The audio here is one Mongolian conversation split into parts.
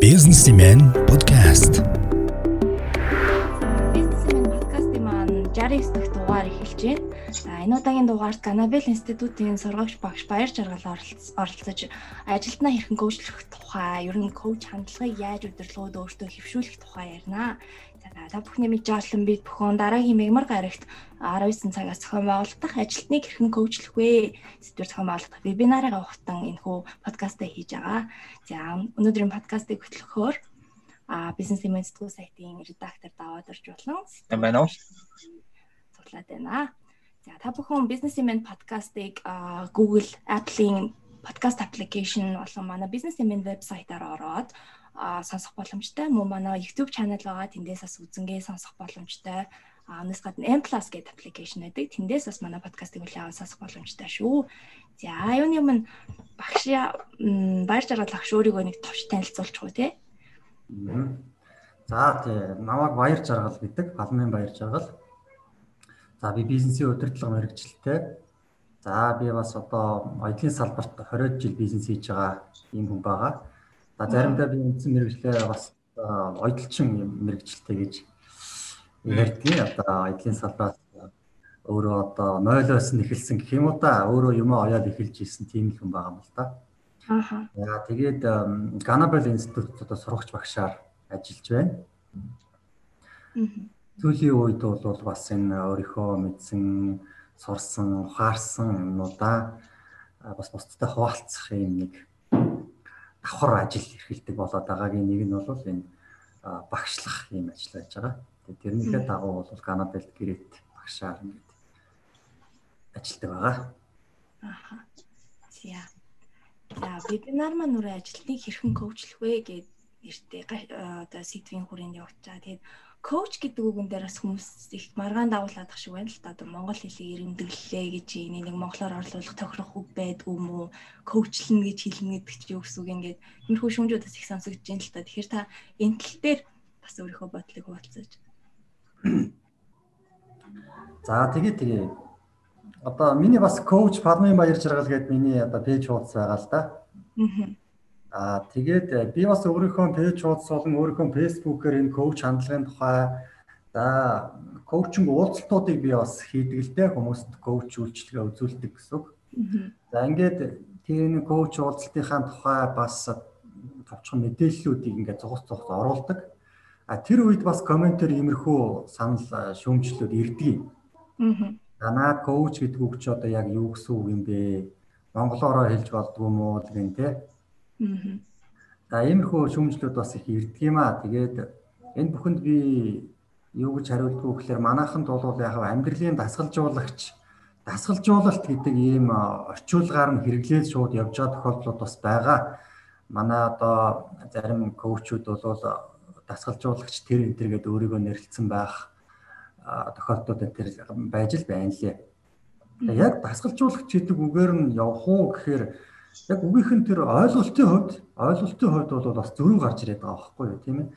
Businessman podcast. Бизнесмен подкастын маань 69 дахь дугаар эхэлж байна. За энэ удаагийн дугаарт Ganabel институтын сургагч багш Баяр Жаргал оролцож ажилтнаа хэрхэн коучлох тухай, ер нь коуч хандлагыг яаж удирдлагууд өөртөө хэвшүүлэх тухай ярина. Та бүхний мэдж олсон бид бүхэн дараагийн мегмар гарагт 19 цагаас зохион байгуулагдах ажилтныг хэрхэн коучлах вэ? Сэдвэр зохион байгуулагдах вебинарыг ухтан энэхүү подкастаа хийж байгаа. За өнөөдрийн подкастыг хөтлөхөөр а бизнес имэнстгүй сайтын редактор даваад орж болон юм байна уу? Цуглаад байна. За та бүхэн бизнес имэн подкастыг Google Apple-ийн подкаст application болон манай бизнес имэн вебсайтаар ороод сонсох боломжтой. Мөн манай YouTube channel байгаа. Тэндээс бас үзэнгээ сонсох боломжтой. А өнөөс гадна M+ гэдэг аппликейшн байдаг. Тэндээс бас манай подкастыг үл яваа сонсох боломжтой шүү. За юуны өмнө багш баяр жаргал багш өөрийгөө нэг товч танилцуулж гоо те. За тий намайг баяр жаргал гэдэг. Балмын баяр жаргал. За би бизнесийн удирдлага мэрэгчлээ. За би бас одоо оюутлын салбарт 20 жил бизнес хийж байгаа юм хүн байгаа. За заримдаа би үндсэн мэрэгчлээ бас ойдлчин мэрэгчлээ гэж ярьдгийг одоо айдлын салбараас өөрөө одоо нойлоос нь эхэлсэн гэх юм уу та өөрөө юм оёод эхэлж ирсэн тийм л хүн байгаа юм л та. Аа. Яа тэгээд Ganabel институтд одоо сурагч багшаар ажиллаж байна. Түүлийн үед бол бас энэ өөрийнхөө мэдсэн сурсан, ухаарсан юмнуудаа бас бусдтай хуваалцах юм нэг давхар ажил эрхэлдэг болоод байгаагийн нэг нь бол энэ багшлах юм ажил байж байгаа. Тэгээд тэрнийхээ дагуу бол Канадад гэрээт багшаар ингээд ажилладаг байгаа. Аха. За. За вебинар маань нүрэ ажилтныг хэрхэн коучлах вэ гэдэг нэртэй одоо сэдвийн хүрээнд явуулж байгаа. Тэгээд коуч гэдэг үгэн дээр бас хүмүүс их маргаан дагуулдаг шиг байна л да. Одоо монгол хэлийг эрэмдэглэлээ гэж энийг нэг монголоор орлуулах тохирох үг байдгүй мүү? Коучлна гэж хэлнэ гэдэг чи юу гэсэн үг ингээд нэрхүү шүүмжүүдээс их сонсогдож байна л да. Тэгэхээр та энэ тал дээр бас өөрийнхөө бодлыг хуваалцаж. За тэгээ тэгээ. Одоо миний бас коуч Палмын баяр жаргал гэдэг миний одоо пэйж хуудас байгаа л да. Аа Аа тэгээд э, би бас өөрийнхөө пэйж хуудас болон өөрийнхөө фэйсбүүкээр энэ коуч хандлагын тухай за коучинг уулзалтуудыг би бас хийдэг л дээ хүмүүст коуч үйлчлэгээ үзүүлдэг гэсэн үг. За ингээд энэ коуч уулзалтынхаа тухай бас товчхон мэдээллүүдийг ингээд зугас зугас оруулдаг. А тэр үед бас комментээр иймэрхүү санал э, шүүмжлүүд ирдэг юм. Аа. Наад коуч гэдэг үг чи одоо яг юу гэсэн үг юм бэ? Монголоороо хэлж болдгоо мó гэн тэ За иймэрхүү шүүмжлүүд бас их ирдэг юм аа. Тэгээд энэ бүхэнд би юу гэж хариулдаг вэ гэхээр манайханд бол яг амьдралын дасгалжуулагч дасгалжуулалт гэдэг ийм орчуулгаар нь хэрэглээд шууд явж байгаа тохиолдлууд бас байгаа. Манай одоо зарим коучуд бол дасгалжуулагч тэр энэ төр гэдэг өөрийгөө нэрлэлсэн байх тохиолдлууд тэр байж л байна лээ. Яг дасгалжуулагч гэдэг үгээр нь явах уу гэхээр яг үгийнх нь тэр ойлголтын хувьд ойлголтын хувьд бол бас зөрүү гарч ирээд байгаа байхгүй юу тийм ээ.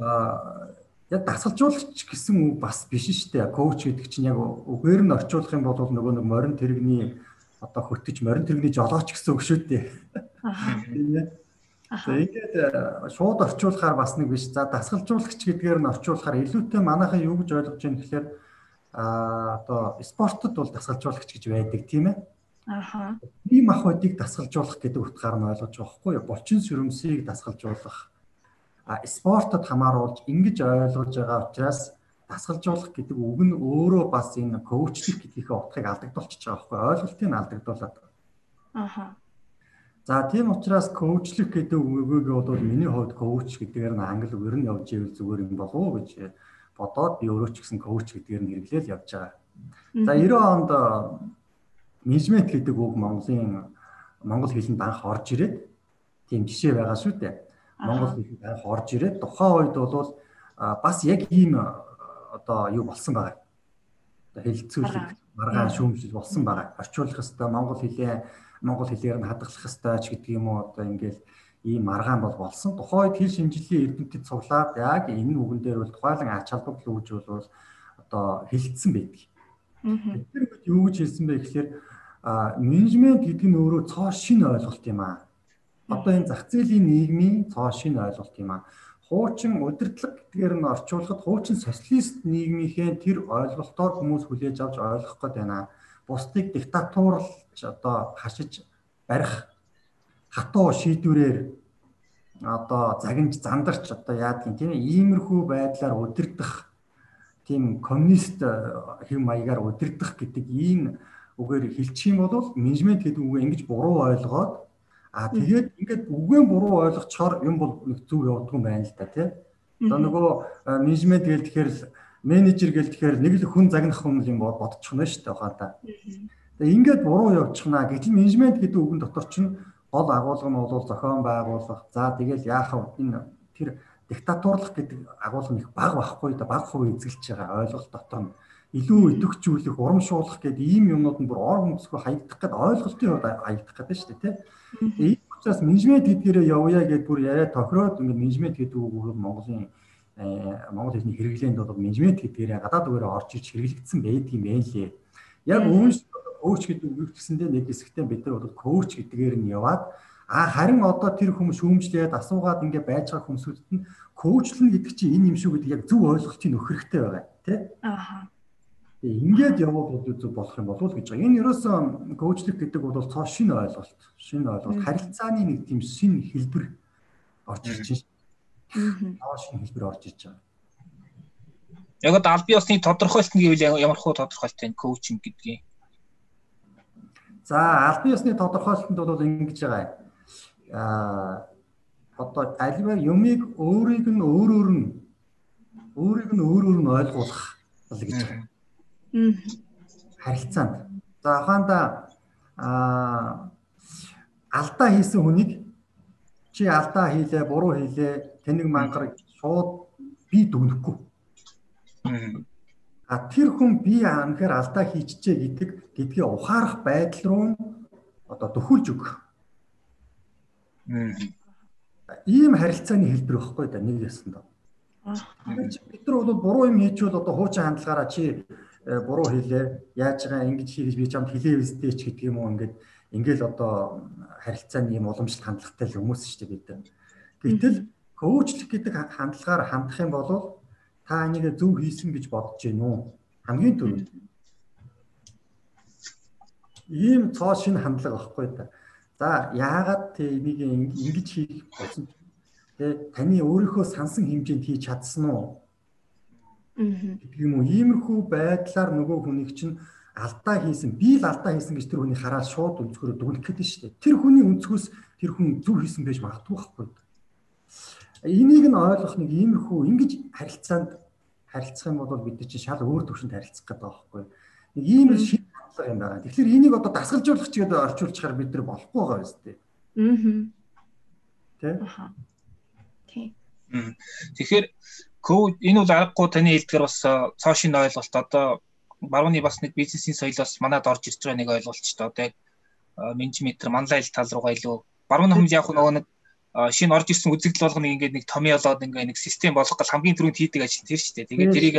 Аа яг дасгалжуулагч гэсэн үг бас биш шүү дээ. Коуч гэдэг чинь яг үгээр нь орчуулах юм бол нөгөө нэг морин тэрэгний одоо хөтөж морин тэрэгний жолооч гэсэн үг шүү дээ. Тийм ээ. За ингээд шууд орчуулахаар бас нэг биш. За дасгалжуулагч гэдгээр нь орчуулахаар илүүтэй манайхан юу гэж ойлгож байна гэхээр а одоо спортод бол дасгалжуулагч гэж байдаг тийм ээ. Аха. Ийм ах бодийг дасгалжуулах гэдэг утгаар нь ойлгож байгаа хгүй юу? Булчин сүрэмсийг дасгалжуулах. А спортод хамааруулж ингэж ойлгож байгаа учраас дасгалжуулах гэдэг үг нь өөрөө бас энэ коучлах гэдгийнхээ утгыг алдагдуулчихж байгаа хгүй ойлголтыг нь алдагдуулаад байгаа. Аха. За тийм учраас коучлах гэдэг үгийг бол миний хувьд коуч гэдгээр нь англи үгээр нь явж ивэл зүгээр юм болов уу гэж бодоод би өөрөө ч гэсэн коуч гэдгээр нь хэрэглээл явж байгаа. За 90 онд менежмент гэдэг үг Монголын монгол хэлэнд анх орж ирээд тийм жишээ байгаа шүү дээ. Монгол хэлэнд анх орж ирээд тухайн үед бол бас яг ийм одоо юу болсон байгаа. Одоо хэлцүүлэх маргаан шүүмжил болсон байгаа. Орчуулах хэвээр монгол хэлээ монгол хэлээр нь хадгалах хэвээр ч гэдэг юм уу одоо ингээл ийм маргаан бол болсон. Тухайн үед хэл шинжилгээ эрдэмтэд цуглаад яг энэ үгэн дээр бол тухайлан ач холбогдол үүж бол одоо хэлэлцсэн байдаг. Тэр үед юу гэж хэлсэн бэ гэхээр а менежмент гэдэг нь өөрөө цоо шинэ ойлголт юм аа. Одоо энэ зах зээлийн нийгмийн цоо шинэ ойлголт юм аа. Хуучин удирдлага гэдгээр нь орчуулахад хуучин социалист нийгмийнхээ тэр ойлголтоор хүмүүс хүлээж авч ойлгох гээд байна. Бусдыг диктатурлж одоо хашиж барих хатуу шийдвэрээр одоо загинж зандарч одоо яадгийн тийм иймэрхүү байдлаар удирдах тийм коммунист хэм маягаар удирдах гэдэг ийм үгээр хэлчих юм бол менежмент гэдэг үгээ ингэж буруу ойлгоод А тэгээд ингээд үгэн буруу ойлгочоор юм бол нэг зүг явагдсан байна л да тий. Одоо нөгөө менежмент гээл тэгэхээр менежер гээл тэгэхээр нэг л хүн загнах хүн юм бодчихно шүү дээ ухаатаа. Тэгээд ингээд буруу явчихна гэтэл менежмент гэдэг үгэн дотор чинь гол агуулга нь бол зохион байгуулах. За тэгэл яах вэ? Энэ тэр диктатурлах гэдэг агуулга нэг баг байхгүй да баг хувь эзэлж байгаа ойлголт дотор нь илүү идэвхжүүлэх, урамшуулах гэдэг ийм юмнууд нь бүр ор хүнсгүй хаягдах гэдэг ойлголтын хувьд хаягдах гэдэг шүү дээ тий. Ийм учраас менежмент гэдгээрээ явъя гэдээ бүр яриа тохироод ингээд менежмент гэдэг үг бол Монголын Монгол хэлний хэрэглээнд бол менежмент гэдгээрээ гадаад үгээр орж иж хэрэглэгдсэн байдаг юм байна лээ. Яг үүнш коуч гэдэг үг гэсэндээ нэг хэсэгтээ бид нар бол коуч гэдгээр нь яваад а харин одоо тэр хүмүүс шүүмжлээд асуугаад ингээд байж байгаа хүмүүсүүдэд нь коучлна гэдэг чинь энэ юм шүү гэдэг яг зөв ойлголтыг нөх хэрэгтэй байгаа тий. Аа ингээд явбал зөв болох юм болов уу гэж байгаа. Энэ ерөөсөө коучлик гэдэг бол цоо шинэ ойлголт. Шинэ ойлголт. Харилцааны нэг тийм шинэ хэлбэр орж ирж байна. Аа шинэ хэлбэр орж ирж байгаа. Яг одоо аль бие усны тодорхойлт нь гэвэл ямар хуу тодорхойлт вэ коучинг гэдгийг. За аль бие усны тодорхойлолтод бол ингэж байгаа. Аа одоо альва юмыг өөрийг нь өөрөөр нь өөрийг нь өөрөөр нь ойлгуулах бол гэж байгаа харилцаанд. За ухаанда а алдаа хийсэн хүнийг чи алдаа хийлээ, буруу хийлээ, тэнэг мангар шууд би дүгнэхгүй. А тэр хүн би анхээр алдаа хийчихэ гэдэг гэдгийг ухаарах байдал руу одоо төхүүлж өгөх. Ийм харилцааны хэлбэр байхгүй да нэг ясандаа. Бид нар бол буруу юм хийчихвэл одоо хуучин хандлагаараа чи буруу хэлээ яаж байгаа ингэж хийж би чамд хэлээ үстэй ч гэдэг юм уу ингээд ингээл одоо харилцааны юм уламжлалт хандлагатай хүмүүс шүү дээ бид. Гэтэл коучлах гэдэг хандлагаар хандах юм бол та энийг зөв хийсэн гэж бодож гин үү? Хамгийн түрүүнд. Ийм цоо шинэ хандлага багхгүй да. За яагаад тэ энийг ингэж хийх болсон? Тэ таны өөрийнхөө сансан хэмжээнд хийж чадсан уу? Гэдэг юм уу? Иймэрхүү байдлаар нөгөө хүнийг чинь алдаа хийсэн би л алдаа хийсэн гэж тэр хүний хараад шууд өнцгөрөө дүгнэх гэдэг нь шүү дээ. Тэр хүний өнцгөөс тэр хүн зөв хийсэн байж магадгүй байхгүй энийг нь ойлгох нэг иймэрхүү ингэж харилцаанд харилцах юм бол бид чинь шал өөр төвшөнд харилцах гэдэг байхгүй нэг ийм шин хатлага юм байна. Тэгэхээр энийг одоо дасгалжуулах чигээр орчуулчихаар бид нар болохгүй байгаа юм шүү дээ. Аа тий. Тэгэхээр код энэ бол аргагүй таны хэлдгээр бас цоошин ойлголт одоо барууны бас нэг бизнесийн соёлоос манад орж ирж байгаа нэг ойлголт ч одоо яг менежмент манлайл тал руугаа илүү барууны хүмүүс яг нөгөө нэг шинэ орж ирсэн үзэгдэл болгоныг ингээд нэг томьёолоод ингээд нэг систем болгох гал хамгийн түрүүнд хийдэг ажил тэр шүү дээ. Тэгээд тэрийг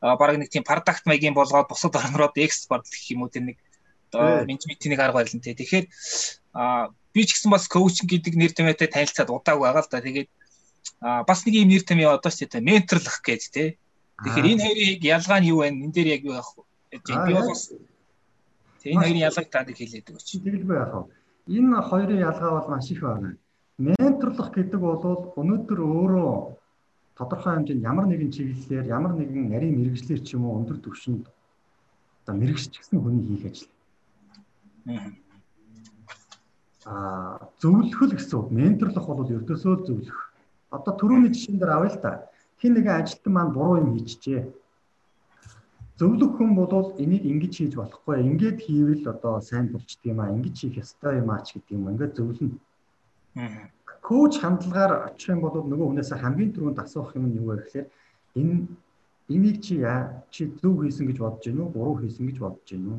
бараг нэг тийм продакт маягийн болгоод бусад орнороод экспорт гэх юм уу тэр нэг одоо менежментийн нэг арга барил нь тий. Тэгэхээр би ч гэсэн бас коучинг гэдэг нэр томьёотой танилцаад удаагүй байгаа л да. Тэгээд бас нэг юм нэр том яа одоо ч тийм менторлох гэж тий. Тэгэхээр энэ хоёрын ялгаа нь юу вэ? Энд дээр яг юу яах вэ? Би бас энэ хоёрын ялгааг таад хэлээд өгөөч. Тэгэлгүй яах вэ? Энэ хоёрын ялгаа бол маш их байна. Менторлох гэдэг бол өнөөдөр өөрөө тодорхой хэмжээнд ямар нэгэн чиглэлээр ямар нэгэн нарийн мэрэгжлэр ч юм уу өндөр түвшинд одоо мэрэгчсэн хүний хийх ажил. Аа зөвлөхөл гэсэн үг. Менторлох бол ердөөсөө зөвлөх Одоо түрүүний жишээн дээр авъя л да. Хин нэгэн ажилтан маань буруу юм хийчихжээ. Зөвлөх хүн бол энийг ингэж хийж болохгүй. Ингээд хийвэл одоо сайн болчдөг юм аа. Ингэж хийх ёстой юм аа ч гэдэг юм. Ингээд зөвлөнө. Коуч хандлагаар очих юм бол нөгөө хүнээс хамгийн түрүүнд асуух юм нь юу вэ гэхээр энэ энийг чи яа чи зөв хийсэн гэж бодож гинүү буруу хийсэн гэж бодож гинүү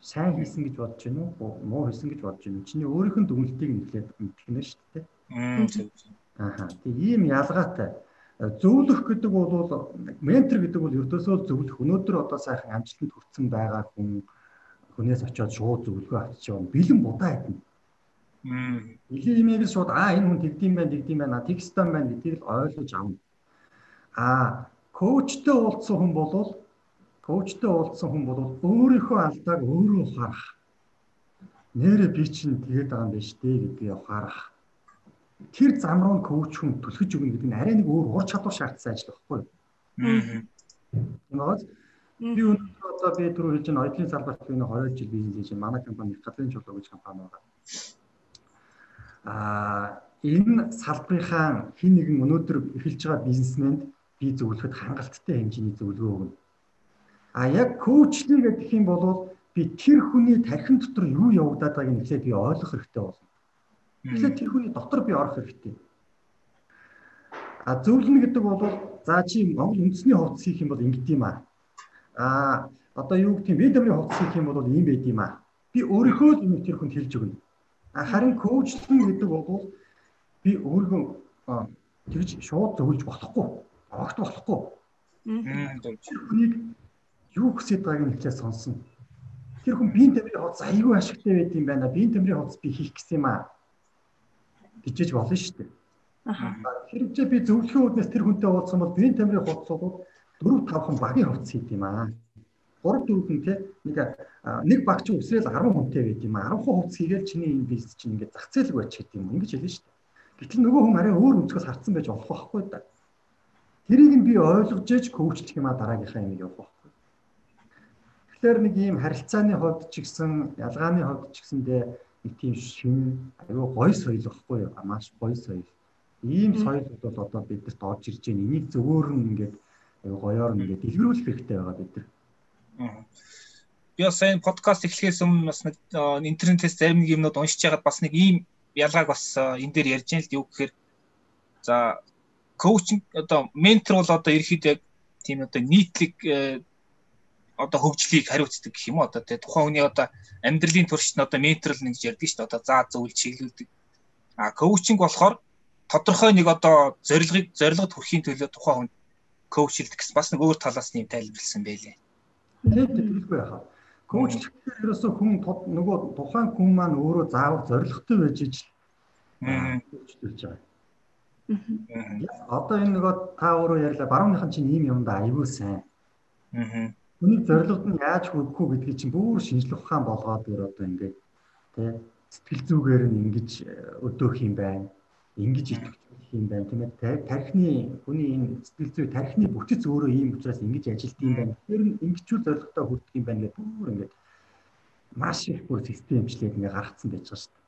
сайн хийсэн гэж бодож гинүү муу хийсэн гэж бодож гинүү чиний өөрийнх нь дүгнэлтийг нэглээд мэдгэнэ шүү дээ. Аа. Тэг ийм ялгаатай. Зөвлөх гэдэг бол ментор гэдэг бол ердөөсөө зөвлөх. Өнөөдөр одоо сайхан амжилтанд хүрсэн байгаа хүн хүнээс очиод шууд зөвлөгөө авчиж явна. Бэлэн будаа хэдэн. Нилийн имийг шууд аа энэ хүн тэгдэм байх, тэгдэм байна, текстэн байна гэдгийг л ойлгож авна. Аа коучтой уулзсан хүн бол коучтой уулзсан хүн бол өөрийнхөө алдааг өөрөө ухаарах. Нэрэ би чинь тэгээд байгаа юм шүү дээ гэдгийг ухаарах. Тэр зам руу коуч хүн түлхэж өгнө гэдэг нь арай нэг өөр ур чадвар шаардсан ажил байхгүй юу? Багаз. Би өнөөдөр одоо би түрүү хэлж байгаа оюутлын салбарт би 20 жил бизнес хийж манай компани гадрын чулуу гэж компани байгаа. Аа энэ салбарынхаа хин нэгэн өнөөдөр эхэлж байгаа бизнесмэнд би зөвлөхөд хангалттай хэмжээний зөвлөгөө өгнө. А яг коучлий гэдэг юм бол би тэр хүний тархин дотор юу явагдаад байгааг нь эхлээд би ойлгох хэрэгтэй болно. Эхлээд тэр хүний дотор би орох хэрэгтэй. А зөвлөнө гэдэг бол за чи Монгол үндэсний хувцас хийх юм бол ингэт юм аа. А одоо юу гэх юм бид амрын хувцас хийх юм бол ийм байд юм аа. Би өөрийнхөө л юм тэр хүнд хэлж өгнө. А харин коучлин гэдэг бол би өөрийнхөө тэгж шууд зөвлөж болохгүй. Огт болохгүй. Тэр хүнийг юу хүсэж байгааг нь ихлээр сонсно. Тэр хүн биеийн тамирын хувцас аюул ашигтай байд юм байна. Биеийн тамирын хувцас би хийх гэсэн юм аа. Гэжэж болно шүү дээ. Аа. Хэрэгжээ би зөвлөхөн үүднээс тэр хүнтэй уулзсан бол биеийн тамирын бол 4 5 хан багийн хувцас хийд юм аа. 3 4 хүн те нэг нэг багч өсрэл 10 хүнтэй байд юм аа. 10 хувцас хийгээл чиний энэ бизнес чинь ингээд зах зээл рүү ачиж юм. Ингэж хэлнэ шүү дээ. Гэтэл нөгөө хүн арай өөр өнцгөөс харцсан байж болох байхгүй да. Тэрийг нь би ойлгож ээж коучлах юм а дараагийнхаа юм явах Тэгэхээр нэг ийм харилцааны хувьд ч гэсэн ялгааны хувьд ч гэсэндээ нэг тийм шинэ аюу гоё соёл багхгүй юу? Маш гоё соёл. Ийм соёлууд бол одоо бидэрт орж ирж байна. Энийг зөвөөрн ингээд аюу гоёор ингээд дэлгэрүүлэх хэрэгтэй байгаа бид нар. Би бас энэ подкаст эхлэхээс өмнө бас нэг интернетээс зарим нэг юмнууд уншиж яагаад бас нэг ийм ялгааг бас энэ дээр ярьж яана л дээ юу гэхээр за коучинг одоо ментор бол одоо ерөөхдөө яг тийм одоо нийтлэг э, одоо хөгжлийг хариуцдаг гэх юм уу? Одоо тий тухайн хүний одоо амьдралын туршид нь одоо менторл нэг гэж ярьдаг шүү дээ. Одоо заа зөвлөж чиглүүлдэг. А коучинг болохоор тодорхой нэг одоо зорилгыг зорилгод хүрэхийн төлөө тухайн хүн коучлдаг гэсэн бас нэг өөр талаас нь юм тайлбарлсан байлээ. Тий тэтгэлгүй яхаа коучлэхээр ерөөсөө хүн нөгөө тухайн хүн маань өөрөө заавал зорилготой байж ижил коучлж байгаа. Одоо энэ нөгөө та өөрөө ярьлаа. Барууныхан чинь ийм юм да аюул сайн. Аа. Үнийг зорилгод нь яаж хүрэх үү гэдгийг чинь бүр шинжлэх ухаан болгоод өөр одоо ингээд тий сэтгэл зүгээр нь ингэж э, өдөөх юм байна. Ингэж итгэх юм байна тийм ээ. Тархины хүний энэ сэтгэл зүй тархины бүтэц өөрөө ийм учраас ингэж ажилт юм байна. Тэр нь ингэчүүл зорилготой хүрэх юм байна гэдэг бүр ингээд маш их бүр системчлээд ингээд гаргацсан байж байгаа шүү дээ.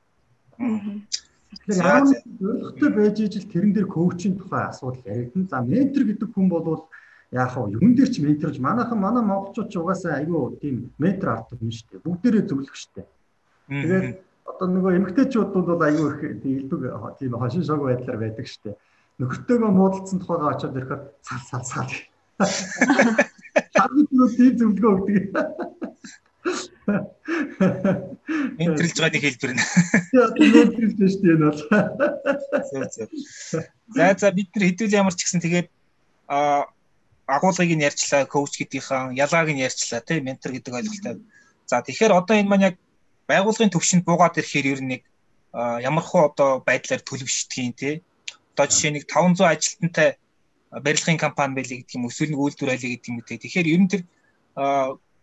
Тэгэхээр ямар зорилготой байж ижил тэрэн дээр коучинг тухай асуудал яригдана. За ментор гэдэг хүн бол яах вэ? Юун дээр ч менторж манайхан манай монголчууд ч угаасаа айгүй тийм ментор арддаг юм шүү дээ. Бүгдээрээ зөвлөх шүү дээ. Тэгээд одоо нөгөө эмгтээчүүд бол айгүй их илбэг тийм хошин шог байдлаар байдаг шүү дээ. Нөхөртөөгөө муудалцсан тухайгаа очиод ирэхээр цал цал цал. Хамгийн тийм зөвлөгөө өгдөг. Менторлж байгааг хэлбэр нь. Менторлж шүү дээ энэ бол. За за бид нар хэдүүл ямар ч гэсэн тэгээд а агуулгыг нь ярьчлаа, коуч гэдгийнхаа ялгааг нь ярьчлаа, тийм ментор гэдэг ойлголттой. За тэгэхээр одоо энэ маань яг байгуулгын төвшөнд буугаад ирэхээр ер нь нэг ямар хуу одоо байдлаар төлөвшдгийг тий. Одоо жишээ нэг 500 ажилтнтай барилгын компани байлаа гэдэг юм эсвэл нэг үйлдвэр байлаа гэдэг юм тий. Тэгэхээр ер нь тэр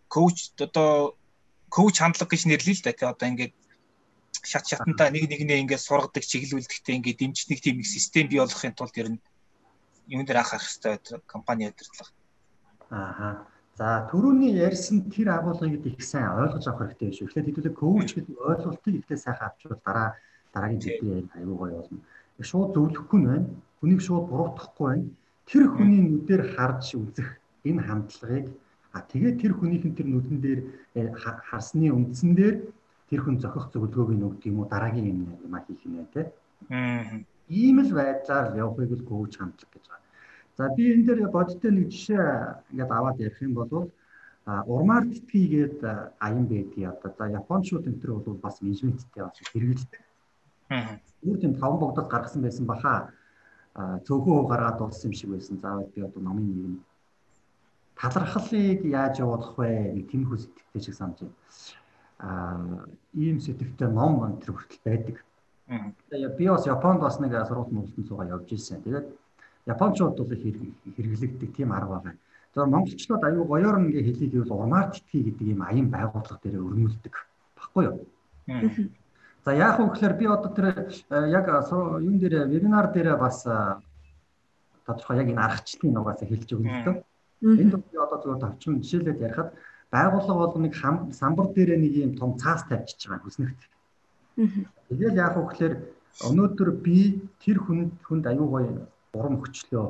коуч одоо коуч хандлага гэж нэрлэе л да тий. Одоо ингээд шат шатантаа нэг нэгнээ ингээд сургадаг, чиглүүлдэгтэй ингээд дэмждэг тийм их систем бий болгохын тулд ер нь юм дээр анхаарах хэрэгтэй компани удирдлага. Аа. За түрүүний ярьсан тэр агуулгыг их сайн ойлгож авах хэрэгтэй шүү. Эхлээд хэдүүлээ коуч гэдэг ойлголтыг ихтэй сайхан авчвал дараа дараагийн зүйлийн аюу гой болно. Шууд зөвлөхгүй нь байна. Хүнийг шууд буруутгахгүй байна. Тэр хүний нүдээр харж үзэх энэ хандлагыг а тэгээд тэр хүнийхэн тэр нүдэн дээр э, харсны үндсэн дээр тэр хүн зохих зөвлөгөөг нь өгдөг юм уу дараагийн юм юм а хийх юм те. Аа ийм л байдлаар явахыг л коуч хамтлаг гэж байна. За би энэ дээр бодиттой нэг жишээ ингээд аваад ярих юм бол урмаар тэтгэгээд аян байдгийг одоо за японочууд энэ төр бол бас менежменттэй бас хэрэгэлдэг. Аа. Өөр тийм таван богдод гаргасан байсан баха. Цөөхөн гаргаад дууссан юм шиг байсан. Заавал би одоо номын нэг нь талархлыг яаж явуулах вэ гэх тиймэрхүү сэтгэлтэй шиг санаж байна. Аа ийм сэтгэвтэй ном энэ төр хүртэл байдаг. Тэгээ би бас Японд бас нэг сургууль мөрөлтөн цугаа явж ирсэн. Тэгээд Япончууд бол их хэрэглэгддэг тийм арга байгаа. Тэгэхээр монголчлууд аюу гоёор ингээ хэлийг бол урмаар тэтгий гэдэг ийм аян байгууллага дээр өрнүүлдэг. Баггүй юу? За яах вэ гэхээр би одоо тэр э, яг юун дээр вебинар дээр бас тодорхой яг энэ аргачлалын нугаас хэлж өгнө дөө. Энд би одоо зөвхөн товчхон жишээлээд ярихад байгууллага бол нэг самбар дээр нэг юм том цаас тавьчихж байгаа хүснэгт. Тэгэл яах вэ гэхээр өнөөдөр би тэр хүнд хүнд аюу гоё урам өчлөө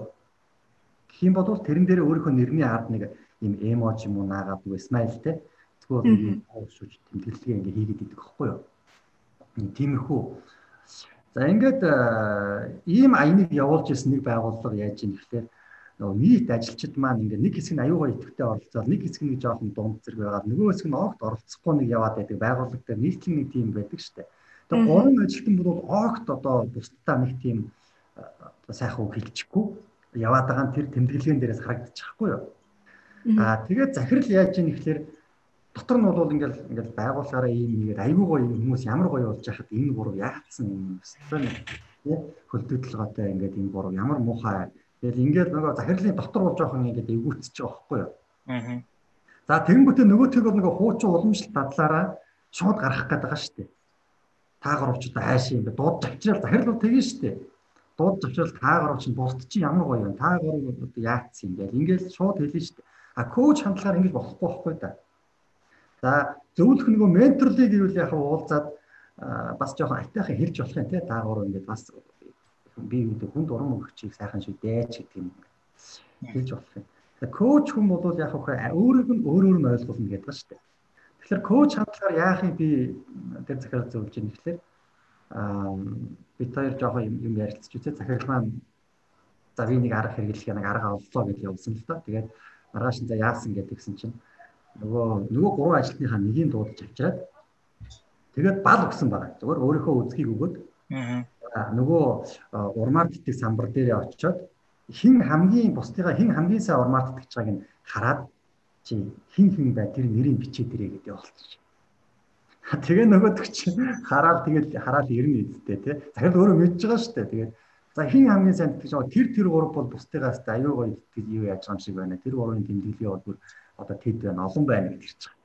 гэх юм бол тэрэн дээр өөрийнхөө нэрний ард нэг юм эможи юм уу наагаад нэг смайлтэй зүгээр нэг уушууж тэмдэглэгээ ингээ хийгээд идэг хэвгүй юу. Тиймэрхүү. За ингээд ийм аяныг явуулж ирсэн нэг байгууллага яаж юм гэхээр нөгөө нийт ажилчид маань ингээд нэг хэсэг нь аюугаа идэвхтэй оролцоод нэг хэсэг нь жоохон дунд зэрэг байгаад нөгөө хэсэг нь огт оролцохгүй нэг яваад байдаг. Байгууллага дээр нийтлэн нэг тийм байдаг штэ. Тэгээ гурван ажилтан бол огт одоо бусдаа нэг тийм сайхан үг хэлчихгүй. Яваад байгаа нь тэр тэмдэглэгийн дээрээс харагдчихгүй юу. Аа тэгээд захирал яаж ийм ихлээр дотор нь бол ингээл ингээл байгууллагаараа ийм нэгээр айгүй гоё хүмүүс ямар гоё болж яхад энэ гурав яатсан юм тий хөлдөөдлөгөөтэй ингээд энэ гурав ямар муухай тэгэл ингээд нөгөө захирлын дотор бол жоохон ингээд эвгүүцэж байгаа байхгүй юу. Аа. За тэгэнгүүтээ нөгөөтэйг бол нөгөө хуучин уламжлалт дадлаараа шууд гарах гээд байгаа шүү дээ. Та гуравч одоо хайшаа юм бэ? Дууд авчрал захирал бол тэгэн шүү дээ дууд завчрал та гарав чинь бусд чи ямар гоё юм. Та гарав одоо яатсан юм гээл ингээл шууд хэлнэ шүү дээ а коуч хандлагаар ингэж болохгүй байхгүй да. За зөвлөх нөгөө менторлыг гэвэл яг уулзаад бас жоохон айтайхан хэлж болох юм те гурав ингээд бас би гэдэг хүнд урам өгчийг сайхан шүү дээч гэдэг юм. Хэлж болох юм. Коуч хүн бол яг хөө өөрөг нь өөрөөр нь ойлгуулна гэдэг ба шүү дээ. Тэгэхээр коуч хандлагаар яахыг би тэр захирал зөвлөж юм гэхэлэр аа бид хоёр жоохон юм ярилцж үзээ захирал маань за би нэг арга хэрэглэх нэг арга оллоо гэж явуулсан л та. Тэгээд маргааш нь за яасан гэдгсэн чинь нөгөө нөгөө гурван ажилтныхаа нэгийг дуудаж авчираад тэгээд бал өгсөн байна. Зөвхөн өөрийнхөө үзгийг өгөөд аа нөгөө урмаар тэтг самбар дээрээ очиод хин хамгийн бусдыгаа хин хамгийн сайн урмаар тэтгэж байгааг нь хараад чи хин хин бай тэр нэрийг бичээ дэрэ гэдэг явуулчих. Тэгээ нөгөөдөг чинь хараад тэгэл хараад ирнэ үсттэй тий. Захирал өөрөө мэдж байгаа шүү дээ. Тэгээд за хин хамгийн сайн гэж байгаа тэр тэр гурав бол бусдыгаас та аюу гоё итгэж юу яаж байгаа юм шиг байна. Тэр гурвын тэмдэглэлийн бол одоо тэд байна олон байна гэж хэлж байгаа.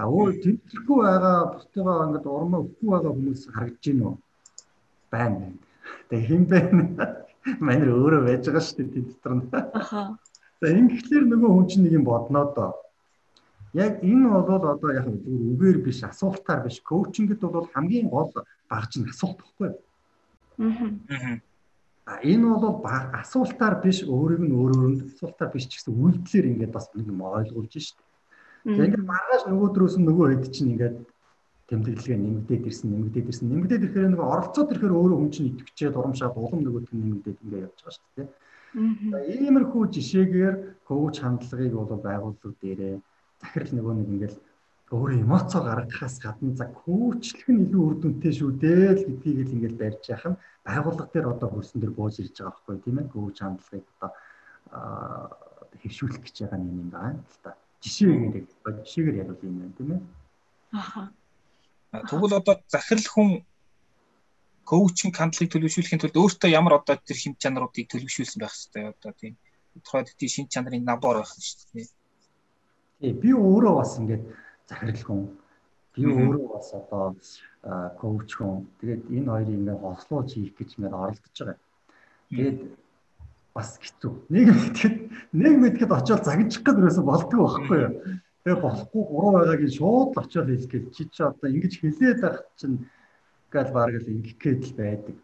А өө тэмдэглэхгүй байгаа бусдыгаа ингээд урмаа өгөхгүй байгаа хүмүүс харагдаж гин үү? Байна байна. Тэгээ хин байна. Манайр өөрөө байж байгаа шүү дээ дотор нь. Аха. За ингэхлээр нөгөө хүн чинь нэг юм бодноо доо яг энэ бол одоо яг зүгээр үгээр биш асуултаар биш коучингд бол хамгийн гол багж нь асуулт баггүй. Аа. А энэ бол асуултаар биш өөрийг нь өөрөөр нь асуултаар биш ч гэсэн үйлдэлээр ингээд бас нэг юм ойлгуулж шít. За ингээд маргааш нөгөөдрөөс нөгөө хэд чинь ингээд тэмдэглэгээ нэмэгдээд ирсэн нэмэгдээд ирсэн. Нэмэгдээд ирэхээр нөгөө оролцоод ирэхээр өөрөө хүн чинь идэвчээд урамшаад улам нөгөөд нь нэмэгдээд ингээд явж байгаа шүү дээ. Иймэрхүү жишээгээр коуч хандлагыг бол байгууллага дээрээ захирал нөгөө нэг ингээл өөрөө эмоцоо гаргахаас гадна за күүчлэх нь илүү үр дүнтэй шүү дээ л гэдгийг л ингээл барьж яах нь байгууллага дээр одоо хөрсөн дээр бууж ирж байгаа байхгүй тийм ээ. Күүч хандлагыг одоо хэвшүүлэх гэж байгаа юм байна л та. Жишээгээр жишээгээр ярил юм байна тийм ээ. Аха тэгвэл одоо захирал хүн коучинг хандлагыг төлөвшүүлэхийн тулд өөртөө ямар одоо тэр шин чанаруудыг төлөвшүүлсэн байх хэрэгтэй одоо тийм тодорхой тийм шин чанарын набор байх шүү дээ Тий, би өөрөө бас ингээд захирал хүн. Би өөрөө бас одоо коуч хүн. Тэгээд энэ хоёрыг ингээд хослуулж хийх гэж ингээд оролдож байгаа. Тэгээд бас хэцүү. Нэг мэдгэд нэг мэдгэд очиод загичих гээд юусэн болдгоо байхгүй юу? Тэгээ болохгүй гурав байгааг шууд л очиод хэлэх гэж чи чи одоо ингэж хэлээд байх чинь гал баг л ингэх гээд л байдаг.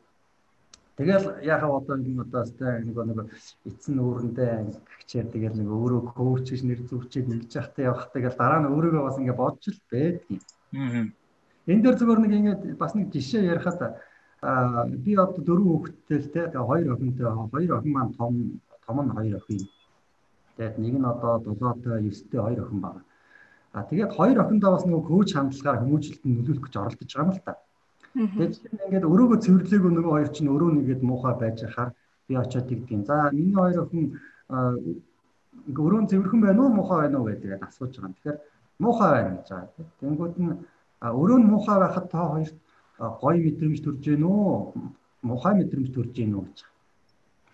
Тэгэл яхаа одоо юм одоо сте нэг нэг эцэн нүүрэндээ гихчээр тэгэл нэг өөрөө коуч гэж нэр зүвчээд нэгж явахтай явахтай гэл дараа нь өөрийгөө бас ингээ бодж л байдаг. Аа. Энэ дээр зөвөр нэг ингээ бас нэг жишээ ярихад а би одоо дөрөв хүүхэдтэй л те тэгээ хоёр охинтой хоёр охин маань том том нь хоёр охин. Тэгээд нэг нь одоо 7-той 9-тэй хоёр охин байна. А тэгээд хоёр охиндоо бас нөгөө коуч хандлагаар хүмүүжлэлтэнд нөлөөлөх гэж оролдож байгаа юм л та. Тэгээд ингээд өрөөгөө цэвэрлээгөө нөгөө хоёр чинь өрөө нэгээд муухай байж хахаар би очиод тэгдэм. За миний хоёр охин өрөө цэвэрхэн байна уу муухай байна уу гэдэг асууж байгаа. Тэгэхээр муухай байна гэж байгаа. Тэнгүүд нь өрөө нь муухай байхад та хоёр гоё мэдрэмж төрж гин үү? Мухай мэдрэмж төрж гин үү гэж.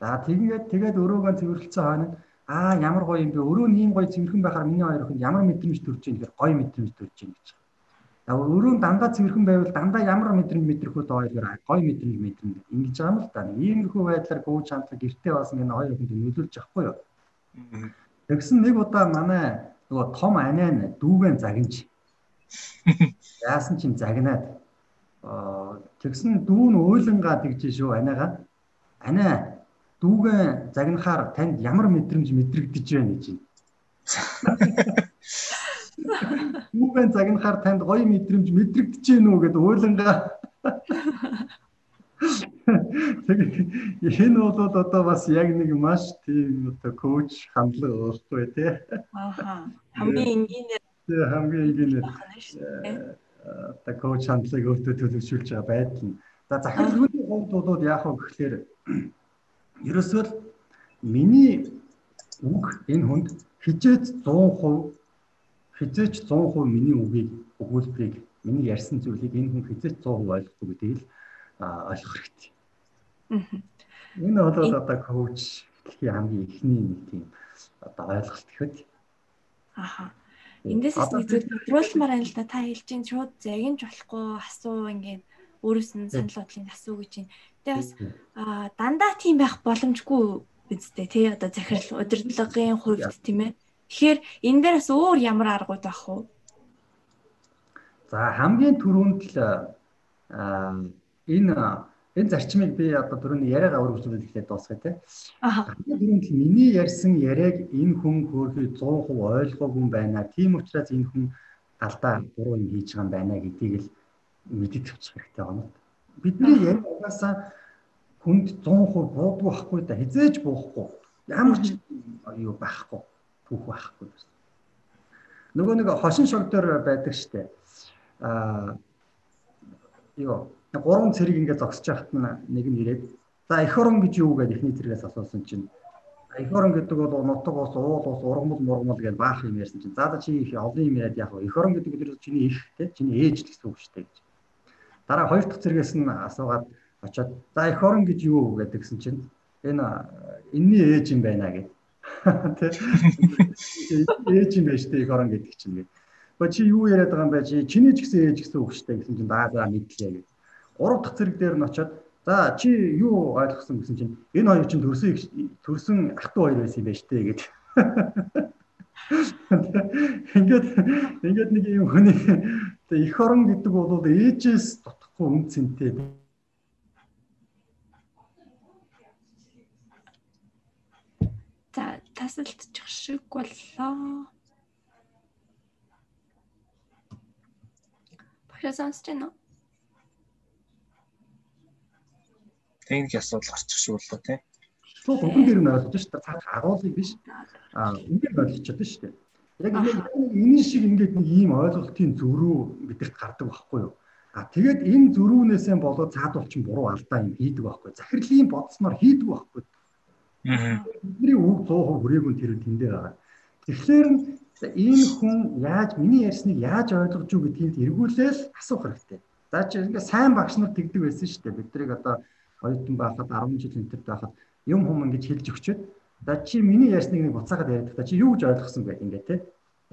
За тэгээд тэгээд өрөөгөө цэвэрлсэн хойно аа ямар гоё юм бэ? Өрөө нь ийм гоё цэвэрхэн байхаар миний хоёр охинд ямар мэдрэмж төрж гин гэхээр гоё мэдрэмж төрж гин гэж. За өрөө нь дандаа цэвэрхэн байвал дандаа ямар мэдрэмж мэдрэх үү доо гэхээр гоё мэдрэмж мэдрэмж ингэж байгаа юм л да. Иймэрхүү байдлаар гооч хамтлаг гэртээ бас ингэ хоёр охинд нөлөөлж авахгүй юу? Тэгсэн нэг удаа манай нөгөө том анаа нь дүүгэн загинж яасан чинь загнаад тэгсэн дүү нь уйлангаа тэгж шүү анаага анаа дүүгэн загнахаар танд ямар мэдрэмж мэдрэгдэж байна гэж байна. Дүүгэн загнахаар танд гоё мэдрэмж мэдрэгдэж байна уу гэд уйлангаа Тэгээ энэ бол одоо бас яг нэг маш тийм одоо коуч хандлага өөртөө тий. Ааха. Хамгийн энгийнээр тий хамгийн энгийнээр одоо коуч хандлагыг өөртөө төлөвшүүлж байгаа байдал нь. За захирлын хувьд бол яг хөө гэхлээр ерөөсөө л миний үг энэ хүнд хизээч 100% хизээч 100% миний үгийг өгүүлбэрийг миний ярьсан зүйлийг энэ хүн хизээч 100% ойлгохгүй гэдгийг ойлгох хэрэгтэй. Энэ бол одоо коуч гэхий хамгийн ихний нэг тийм одоо ойлголт гэхэд. Аха. Эндээс нэг тодруулмаар байна л да. Та хэлж чинь шууд загинж болохгүй асуу ингээд өөрөөс нь санал бодлыг асуу гэж байна. Тэгээ бас дандаа тийм байх боломжгүй үсттэй тий одоо захирал удирдлагын хувьд тийм ээ. Тэгэхээр энэ дээр бас өөр ямар аргууд байх вэ? За хамгийн түрүүнд л энэ энэ зарчмыг би одоо түрүүний яриагаа өргөжлүүлээд эхлээд дуусгая те. Аа. Түрүүнд л миний ярьсан яриаг энэ хүн хөөрхий 100% ойлгоогүй юм байна. Тийм учраас энэ хүн алдаа буруу юм хийж байгаа юм байна гэдгийг л мэдэж тавьчих хэрэгтэй байна. Бидний яриа угаасаа хүнд 100% буудгүй байхгүй да хизээж буухгүй. Ямар ч юу байхгүй. Түүх байхгүй. Нөгөө нэг хошин шогдоор байдаг штэ. Аа юу гурван цэрэг ингээд зогсож байхад нэг нь ирээд за эх орон гэж юу гэдэг ихний цэргээс асуусан чинь эх орон гэдэг бол нутаг ус уул ус ургамал мургамал гэж баах юм ярьсан чинь за чи их олон юм яриад яг эх орон гэдэг нь чиний их те чиний ээж гэсэн үг дээ гэж дараа хоёр дахь цэргээс нь асуугаад очоод за эх орон гэж юу гэдэг гэсэн чинь энэ энэний ээж юм байна гэд те ээж юм шүү дээ эх орон гэдэг чинь гэд Ба чи юу яриад байгаа юм бэ? Чи чиний ч гэсэн ээж гэсэн үг дээ гэсэн чинь даа за мэдлээ гэж гурав дахь зэрэг дээр нь очиод за чи юу ойлгосон гэсэн чинь энэ хоёр чинь төрсөн төрсөн ах トゥ хоёр байсан юм байна штэ гэдэг. Ингээд ингээд нэг юм хүний их орон гэдэг бол ээжээс дутхгүй үн цэнтэй За тасалдчих шиг боллоо. Багш сонсож байна уу? техник асуудал гарчих шиг боллоо тий. Шууд үгэн дээр нь ойлгож шүү дээ. Цааш агуулгыг биш. Аа үгээр ойлгочод шүү дээ. Яг энэ шиг ингээд нэг ийм ойлголтын зөрүү бидэрт гардаг байхгүй юу? А тэгээд энэ зөрүүнээсээ болоод цаадуул чинь буруу алдаа юм хийдэг байхгүй. Захирлын бодсноор хийдэг байхгүй. Аа. Бидний үг 100% хүрээгүй тэр тэндээ байгаа. Тэгэхээр энэ хүн яаж миний ярьсныг яаж ойлгож юу гэдгийг эргүүлээл асуух хэрэгтэй. За чи ингээ сайн багш нар тэгдэг байсан шүү дээ. Бид нарыг одоо оюутан байхад 10 жил энтерт байхад юм хүм ингэж хэлж өгчөөд за чи миний ярьсныг нэг буцаагаад яриад та чи юу гэж ойлгосон бэ ингээ те?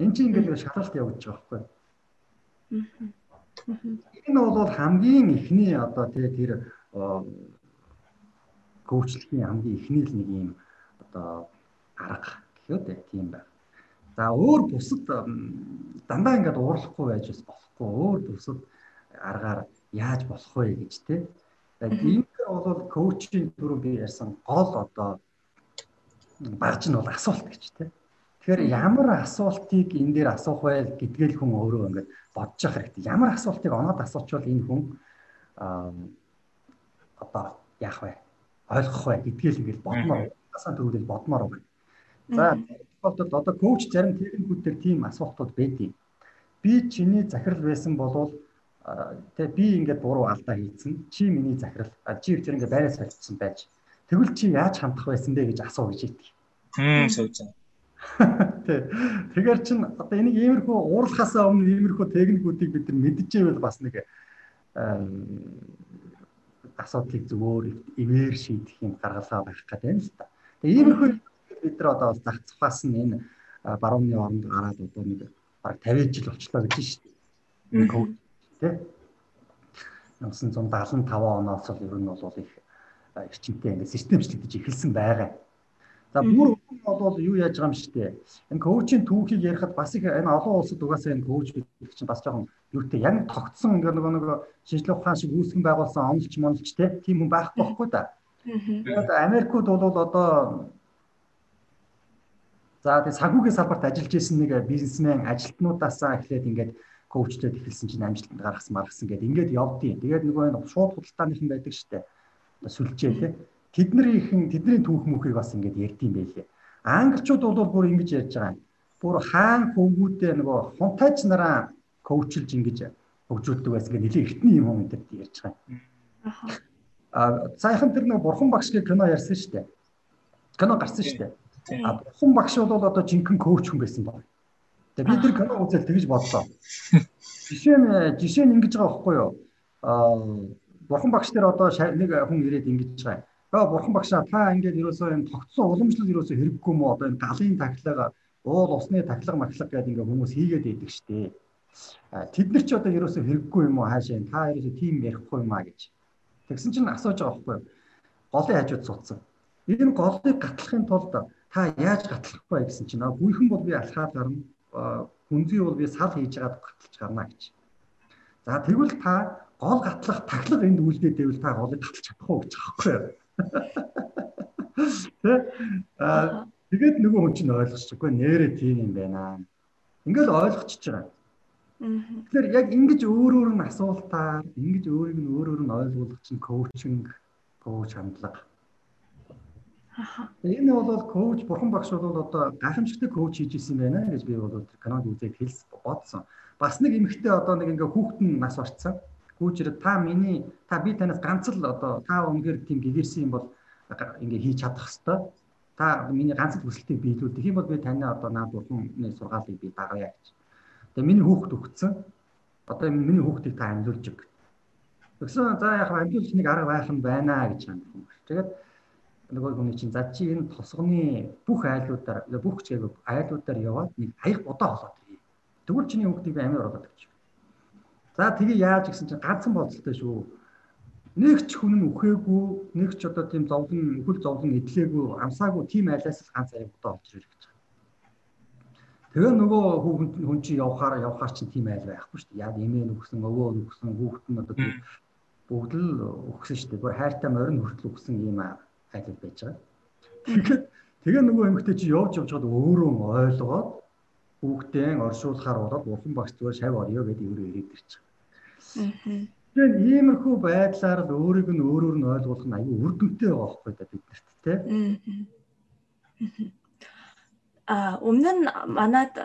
Эн чинь ингээд шалгалт явуулж байгаа байхгүй энэ бол хамгийн ихний одоо те тэр коучлхийн хамгийн ихний л нэг юм одоо арга те тийм байна. За өөр бусад дандаа ингээд уурлахгүй байж бас болохгүй өөр бусад аргаар яаж болох вэ гэж те. Тэгэхээр бол коучийн түрүү би ярьсан гол одоо багж нь бол асуулт гэж тийм. Тэгэхээр ямар асуултыг энэ дээр асуух вэ гэдгээл хүн өөрөө ингээд бодож явах хэрэгтэй. Ямар асуултыг оноод асуучвал энэ хүн одоо яах вэ? ойлгох вэ гэдгээл ингээд бодмоор асаа төгөлд бодмоор байна. За тохиолдолд одоо коуч зарим техникүүдээр тийм асуултууд байдیں۔ Би чиний захирал байсан болвол тэгээ би ингээд буруу алдаа хийсэн. Чи миний захирал. Чи тэр ингээд байраа солилцсон байж. Тэгвэл чи яаж хандах байсан бэ гэж асуу гэж идэг. Хм сууж байна. Тэг. Тэгэхээр чин одоо энийг иймэрхүү уурлахаасаа өмнө иймэрхүү техникүүдийг бид нар мэдчихэвэл бас нэг асуудлыг зүгээр ивэр шийдэх юм гаргалгаа байх гэдэг юм л та. Тэгээ иймэрхүү бид нар одоо зах цахаас нь энэ барууны оронд гараад одоо нэг баг 50 жил болчлоо гэж шүү дээ. Нэг коуч тий 1975 оноос л ер нь бол их эрчимтэй ингээд системчлэгдэж эхэлсэн байгаа. За бүр бол юу яаж байгаа юм шүү дээ. Энэ коучийн түүхийг ярихад бас их энэ олон улсад угаасаа энэ коуч гэдэг чинь бас жоохон юутэй яг тогтсон ингээд нөгөө нөгөө шинжлэх ухаан шиг үүсгэн байгуулсан онолч монолч тийм хүн байхгүй байхгүй да. Тэгээд Америкууд бол одоо за тэгээд сагуугийн салбарт ажиллаж исэн нэг бизнесмен ажилтнуудаасаа эхлээд ингээд коучлээд эхэлсэн чинь амжилтанд гаргасан маргасан гэдэг ингээд явдیں۔ Тэгээд нөгөө энэ шууд худалдааныхан байдаг шүү Сүлжээ тийм тэднэрийнхэн тэдний түүх мөхийг бас ингэж ярьдсан байлээ. Англичууд бол бүр ингэж ярьж байгаа. Бүр хаан хөвгүүдээ нөгөө хунтайч нараа коучлж ингэж хөгжүүлдэг байсан гэж нэлээд эртний юм дээр ярьж байгаа. Аа саяхан тэр нөгөө бурхан багш гэх кино ярьсан шүү дээ. Кино гарсан шүү дээ. А бурхан багш бол одоо жинхэнэ коуч хүн байсан баг. Тэгээ би тэр кино үзэл тэгж бодлоо. Жишээ нь жишээ нь ингэж байгаа байхгүй юу? Аа бурхан багш дээр одоо нэг хүн ирээд ингэж байгаа Аа бурхан багшаа та ингээд ерөөсөө энэ тогтсон уламжлал ерөөсөө хэрэггүй мó одоо энэ галын тахлага уул усны тахлага маглаг гэдэг ингээд хүмүүс хийгээд идэг штеп. Тэд нар ч одоо ерөөсөө хэрэггүй юм уу хаашаа та ерөөсөө тийм ярихгүй юм а гэж. Тэгсэн чинь асууж байгаа байхгүй? Голын хажууд суудсан. Энэ голыг гатлахын тулд та яаж гатлах вэ гэсэн чинь гүйхэн бол би алхаад гарна. Хүнзий бол би сал хийж хагаад гатлж гарна гэж. За тэгвэл та гол гатлах тахлага энд үлдээд байвал та голыг гатлах чадах уу гэж байхгүй юу? Тэ а тэгээд нөгөө хүн чинь ойлгосчгүй нэрээ тийм юм байна. Ингээл ойлгочихж байгаа. Тэгэхээр яг ингэж өөр өөр нь асуултаар ингэж өөрийг нь өөр өөр нь ойлгуулах чинь коучинг, коуч хандлага. Энэ бол коуч бурхан багш бол одоо гайхамшигтай коуч хийж исэн байна гэж би бол канад үзээд хэлс бодсон. Бас нэг эмэгтэй одоо нэг ингээ хүүхдэн нас орцсон гүйжрээ та миний та би танаас ганц л одоо та өнгээр тийм гэгэрсэн юм бол ингээ хийж чадах хэвээр та миний ганц л хүсэлтийг биелүүлдэг юм бол би таны одоо наад бурхны сургаалыг би дагая гэж. Тэгээ миний хүүхд өгцөн. Одоо миний хүүхдийг та амьлуулж өг. Тэгсэн за яг амьлуулж нэг арга байх юм байна гэж хандах юм. Тэгээд нөгөө хүний чинь за чи энэ тосгоны бүх айлуудаар бүх чигээр айлуудаар яваад нэг аяг удаа болоод ирье. Тэгвэл чиний хүүхдийг би амиа оруулаад өгч. За тэгээ яаж гисэн чинь ганцхан бодолтой шүү. Нэг ч хүн нь үхээгүй, нэг ч одоо тийм зовлон, өхөл зовлон идлээгүй, амсаагүй тийм айлаас л ганц аягуудаа олж ирэх гэж байна. Тэгээ нөгөө хүүхэн хүн чинь явхаар явхаар чинь тийм айл байхгүй шүү дээ. Яг эмээ нөхсөн, өвөө нөхсөн, хүүхэд нь одоо бүгд л өгсөн шүү дээ. Гур хайртай морин хүртэл өгсөн юм айл байж байгаа. Тэгэхээр тэгээ нөгөө эмэгтэй чи явж явж чад өөрөө ойлгоод хүүхдээ оршуулахаар болоод урхан багш зүгээр шав орё гэдэг өөрөө ирээд ирчих. Тэгэхээр иймэрхүү байдлаар л өөрийг нь өөрөөр нь ойлгуулах нь аюу үр дүнтэй байгаа байхгүй да биднэрт тий. А өмнө нь манад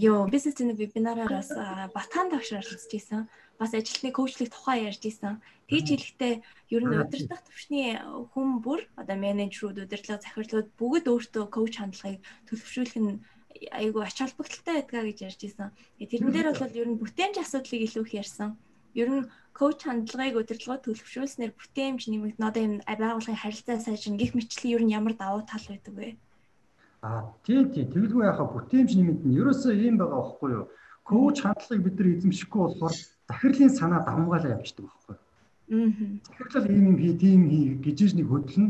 ёо бизнес цэний вебинараараас Батхан багш оролцож исэн. Бас ажилтны коучлыг тухай ярьж исэн. Тэгж хэлэхдээ ер нь удирдах төвшний хүн бүр одоо менежерүүд, удирдлага захирлууд бүгд өөртөө коуч хандлагыг төлөвшүүлэх нь айгүй ач холбогдолтой байдгаа гэж ярьж исэн. Тэрэн дээр бол ер нь бүтээмж асуудлыг илүү их ярьсан ер нь коуч хандлагыг удирдлагууд төлөвшүүлснээр бүтээмж нэмэгдэн одоо энэ байгууллагын харилцаа сайжрна гих мэтчлийн ер нь ямар давуу тал байдаг вэ? Аа тийм тийм тэгэлгүй яхаа бүтээмж нэмэгдэн ерөөсөө ийм байгаа байхгүй юу? Коуч хандлагыг бид нар эзэмшихгүй болохоор захирлын санаа давмгаалаа явчихдаг байхгүй юу? Аа. Захирлал ийм юм хий, тийм хий гэж нэг хөдлөн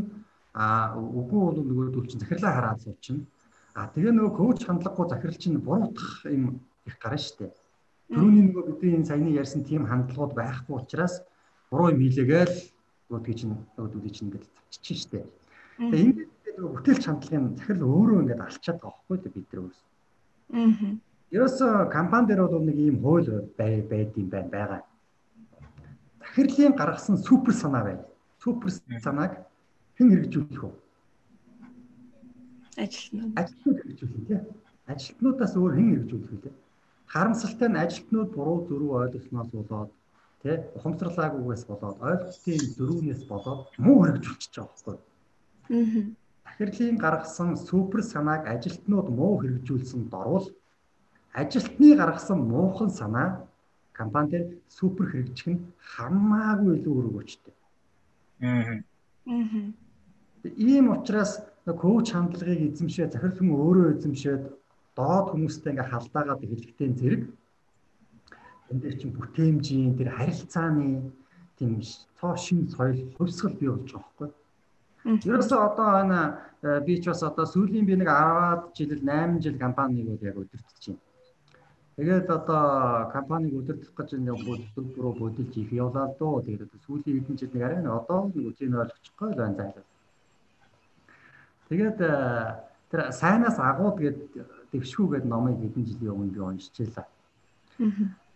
аа үгүй бол нөгөө төл чинь захирлаа хараад суулчихна. Аа тэгээ нөгөө коуч хандлагагүй захирал чинь буруутгах юм их гарна шүү дээ. Төрөний нөгөө бидний энэ саяны ярьсан тийм хандлагууд байхгүй учраас буруу юм хийлээгээл нөгөөдгийг чинь нөгөөдүүдийг чинь ингээд тавьчих штэ. Тэгээ ингээд нөгөө бүтээлч хандлагын захирал өөрөө ингээд алчаад байгаа байхгүй дээ бид нар өөрөөс. Аа. Ерөөсө компани дээр бол нэг ийм хууль бай байд юм байна байгаа. Захирлын гаргасан супер санаа байна. Супер санааг хэн хэрэгжүүлэх вэ? Ажилтнууд. Ажилтнууд хэрэгжүүлэх тийм. Ажилтнуудаас өөр хэн хэрэгжүүлэх вэ? харамсалтай нь ажилтнууд буруу зөрүү ойлгосноос болоод тий ухамсарлаагүйгээс болоод ойлголтын зөрүүнээс болоод муу хэрэгжүүлчихэж байгаа байхгүй. Аа. Захирлын гаргасан супер санааг ажилтнууд муу хэрэгжүүлсэн дорвол ажилтны гаргасан муухан санаа компани дээр супер хэрэгжих нь хамаагүй илүү өрөг өчтэй. Аа. Аа. Ийм учраас коуч хандлагыг эзэмшээ захирал хүн өөрөө эзэмшээд доод хүмүүстэй ингээ халдаагаад эхлэхтэй зэрэг энэ дээр чинь бүтээмжийн тэр харилцааны тийм цоо шин соёл хөвсгөл бий болж байгаа байхгүй. Ерөөсөө одоо энэ э, би ч бас одоо сүүлийн би нэг 10-аад жил 8 жил компаниг бол яг өдөртөж байна. Тэгээд одоо компаниг өдөртөх гэж нэг бүдүүр рүү бодилж их явлаа доо. Тэгээд сүүлийн хэдэн жил нэг арай одоо нэг үгийн ойлгочихгүй л байна зайлаа. Тэгээд э, тэр сайнаас агууд гээд дэвшгүй гээд номыг хэдэн жилийн өмнө би уншчихлаа.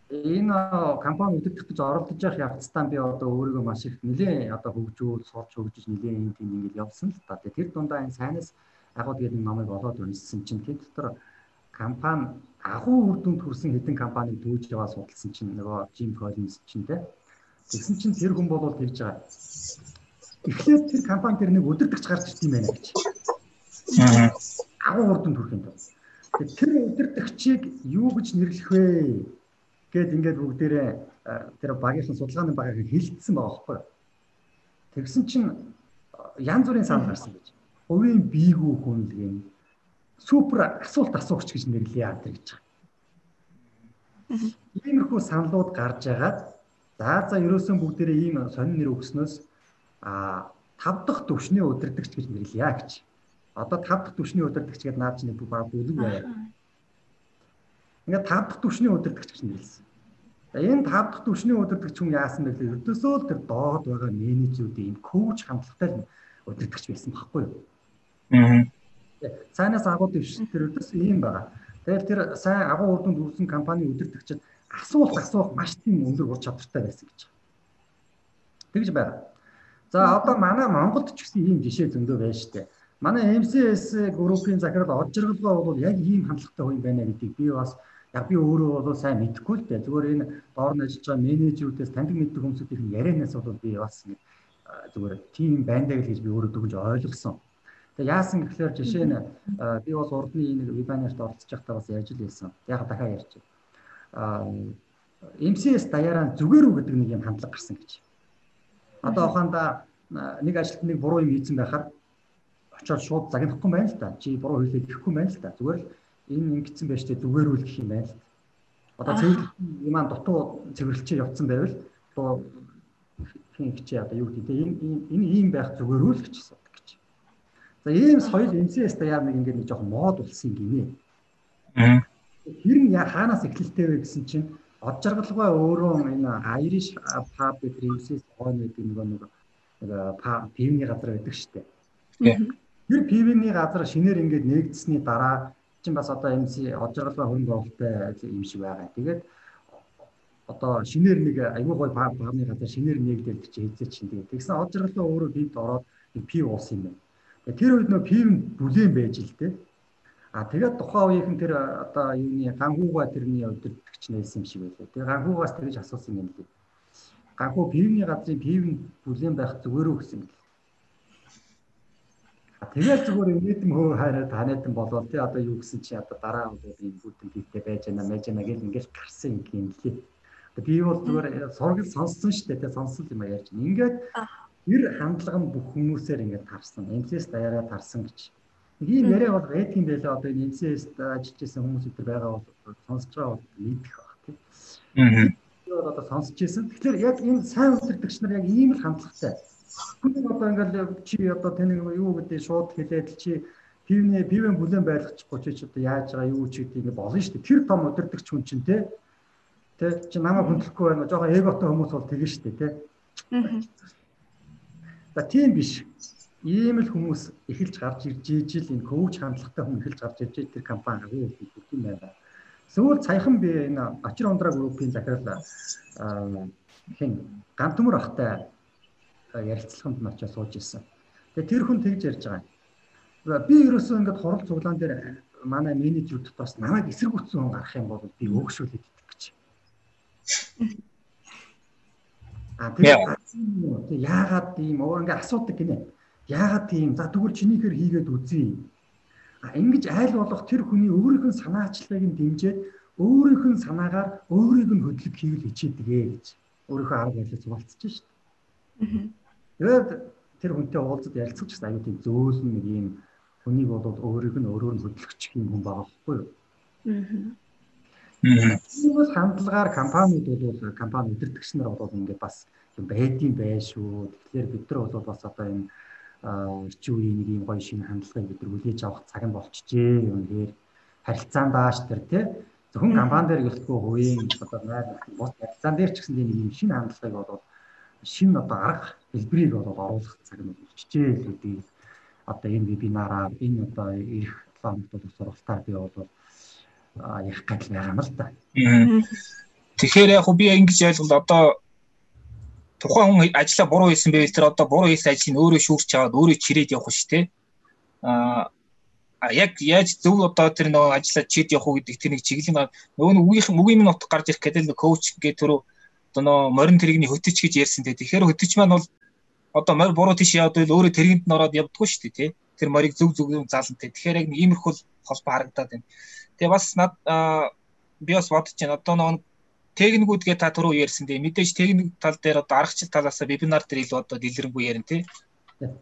Энэ компани өдөртөх гэж оролдож явах явцдаа би одоо өөрийгөө маш их нэлээд одоо хөгжүүл, сурч хөгжиж нэлээд энэ тийм ингээд явсан л та. Тэр дундаа энэ сайнаас агууд гээд номыг олоод уншсан чинь тэр дотор компани агуу үр дүнд хүрсэн хэдэн компаниг төвж яваа судалсан чинь нөгөө Jim Collins чинь те. Тэгсэн чинь тэр хүн бол тэгж байгаа. Эхлээд тэр компани тэр нэг өдөртөгч гарч ирд юм байна гэж. Агуу дүнд хүрэх юм даа. Тэр өдөртөгчийг юу гэж нэрлэх вэ? Гэт ингээд бүгдээрээ тэр багийнхан судалгааны багийг хилцсэн байгаа байхгүй. Тэгсэн чинь янз бүрийн санал гарсан гэж. Хувийн биегүү хүнлэг юм супер асуулт асуугч гэж нэрлэе яа гэж байгаа. Иймэрхүү саналууд гарч байгаад за за ерөөсөн бүгдээрээ ийм сонин нэр өгснөөс а тав дахь төвшний удирдахч гэж нэрлэе гэж. Одоо тав дахь төвшний удирдахч гэдэг наад чинь баг бүлэг байя. Ингээд тав дахь төвшний удирдахч гэж нэрлсэн. За энэ тав дахь төвшний удирдахч хүн яасан бэ гэхээр өдөөсөө л тэр доод байгаа менежерүүдийн коуч хандлагатай удирдахч байсан байхгүй юу? Аа Сайнаас агуу дэвшин тэр өдөөс ийм байгаа. Тэгэл тэр сайн агуу үр дүнд хүрсэн компани өдөртөгчд асуулт асуух маш тийм өндөр ур чадвартай байсан гэж. Тэгж байна. За одоо манай Монголд ч гэсэн ийм жишээ зөндөө байна шүү дээ. Манай MCS группийн захирал од жаргалгаа бол яг ийм хандлагатай хүн байна гэдгийг би бас яг би өөрөө бол сайн мэдэхгүй л дээ. Зүгээр энэ доор нь ажиллаж байгаа менежерүүдээс таньдаг мэддэг хүмүүсийн ярианаас бол би бас зүгээр тийм байна гэж би өөрөө дүгж ойлгосон. Тэгээ яасан гэхлээр жишээ нь би бол урдны нэг вебинарт оролцож байхдаа бас яаж л хэлсэн. Яг дахиад ярьж байна. MCS даяараа зүгээр үү гэдэг нэг юм хандлага гарсан гэж. Одоо ухаанда нэг ажилт нэг буруу юм хийсэн байхаар очоод шууд загнахгүй байна л да. Чи буруу хийлээ гэхгүй байна л да. Зүгээр л энэ ингэсэн байж тээ зүгээр үл гэх юм байна л. Одоо цэвэрлэл юм аа дутуу цэвэрлэлчээ явцсан байвал одоо хин хичээ одоо юу гэдэг энэ энэ ийм байх зүгээр үл гэжсэн. За ийм соёл MCS даяар нэг ингээд нэг жоохон мод болсон гинэ. Аа. Тэр нь хаанаас эхэлтэй вэ гэсэн чинь од жаргалгаа өөрөө энэ Irish pub гэдэг MCS хойно гэдэг нэг нэг нэг пивний газар байдаг шүү дээ. Тэр пивний газар шинээр ингээд нэгдсэний дараа чинь бас одоо MC од жаргалгаа хөрөнгө оруулалттай юм шиг байгаа. Тэгээд одоо шинээр нэг аюул гой пабны газар шинээр нэгдээд чи хийцээ чинь тэгээд тэгсэн од жаргалгаа өөрөө бивд ороод пив уусан юм байна Тэр үед нөө пив бүлээн байж л дээ. А тэгээд тухайн үеийнхэн тэр одоо юуны ганхууга тэрний өдөртөгч нээсэн юм шиг байлаа. Тэгээ ганхуугаас тэгж асуусан юм лээ. Ганхуу пивний газрын пив бүлээн байх зүгээр үү гэсэн юм. Тэгээд зүгээр инээдэн хөө хайраа танайдан болоод тий одоо юу гэсэн чи одоо дараа удаа ийм бүтэн пивтэй байж байна мэж байна гэл ингээл гарсан юм лээ. Би бол зүгээр сургал сонссон шүү дээ тий сонссон юм ярьж. Ингээд ер хандлага нь бүх хүмүүсээр ингээд тарсан. MCS даяараа тарсан гэж. Нэг ийм яриа бол байдаг юм байлаа одоо энэ MCS ажиллаж исэн хүмүүс өдр байгаа бол сонсож байгаа бол мэдэх баг тийм. Аа. бол одоо сонсож исэн. Тэгэхээр яг энэ сайн үлдэгч нар яг ийм л хандлагатай. Хүн одоо ингээд чи одоо таны юу гэдэг шууд хэлээд чи пивний пивэн бүлээн байлгачихгүй чи одоо яаж байгаа юу ч гэдэг ингээд болно шүү дээ. Тэр том өдөрдөгч хүн чинь те. Тэ чи намайг хөндлөхгүй байна. Жохоо эготой хүмүүс бол тэгэн шүү дээ те. За тийм биш. Ийм л хүмүүс эхэлж гарч ирж ижил энэ коуч хандлагатай хүн эхэлж гарч ирж тэр компани хагуу хэлдэг юм байна. Сүүл цаяхан би энэ Ачир ундраа группийн захирал хин гантөмөр ахтай ярилцлаганд нь очиж сууж ирсэн. Тэгээ тэр хүн тэгж ярьж байгаа. Би ерөөсөө ингээд хурал цуглаан дээр манай менежер дотроос намайг эсэргүүцсэн хүн гарах юм бол би өөгшүүлээд идэх гэж. А тэгээд яагаад тийм өөр ингээ асуудаг гинэ. Яагаад тийм за тэгвэл чинийхэр хийгээд үзье. А ингэж айл болох тэр хүний өөрийнх нь санаачлагыг нь дэмжиж өөрийнх нь санаагаар өөрийг нь хөдлөг хийвэл хичээдгээ гэж өөрийнхөө арга барилыг зуралцж шít. Тэгээд тэр хүнтэй уулзад ярилцах гэсэн аюу тийм зөөлөн нэг юм хүнийг бол өөрийг нь өөрөөр нь хөдлөгч юм хүн байгаа байхгүй юу? Аа. Энэ бол хандлагаар компаниуд бол компани удирдагч нар бол ингээд бас юм байдсан байх шүү. Тэгэхээр бид нар бол бас одоо энэ эрчим үеийн нэг юм гоё шинэ хандлагыг бид нар хүлээж авах цаг нь болчихжээ. Юм дээр харилцаан дааш тэр тий зөвхөн компани дээр гэлтгүй хувийн одоо найр бус харилцаан дээр ч гэсэн нэг юм шинэ хандлагыг бол шинэ одоо арга хэлбэрийг бол оруулах цаг нь болчихжээ л гэдэг. Одоо энэ вебинараар энэ одоо ирэх 7 хоногт бол сургалтаар би бол ярих гэж байгаа юм л да. Тэгэхээр яг би ингэж ойлгол одоо тухайн хүн ажилла буруу хийсэн байвал тэр одоо буруу хийсэн ажлыг өөрөө шүүрч аваад өөрөө чирээд явах шүү дээ. Аа яг яаж зөв одоо тэр нөгөө ажиллаа чид явах уу гэдэг тэр нэг чиглэлийн нөгөө нэг үеийн үгийн минут гарч ирэх гэдэг л коуч гээ тэр одоо нөгөө морин тэрэгний хөтөч гэж ярьсан дээ. Тэгэхээр хөтөч маань бол одоо морь буруу тийш яваад байл өөрөө тэргэнд нь ороод явдггүй шүү дээ тий. Тэр морийг зөв зөв заалантай. Тэгэхээр яг нэг иймэрхүү холбоо харагдаад байна. Тэгээ бас над би бас бодож байна. Одоо нөгөө техникүүдгээ та түрүү ярьсан дээ. Мэдээж техник тал дээр одоо аргачлал талаас вебинар дээр илүү одоо дэлгэрэнгүй ярина тий.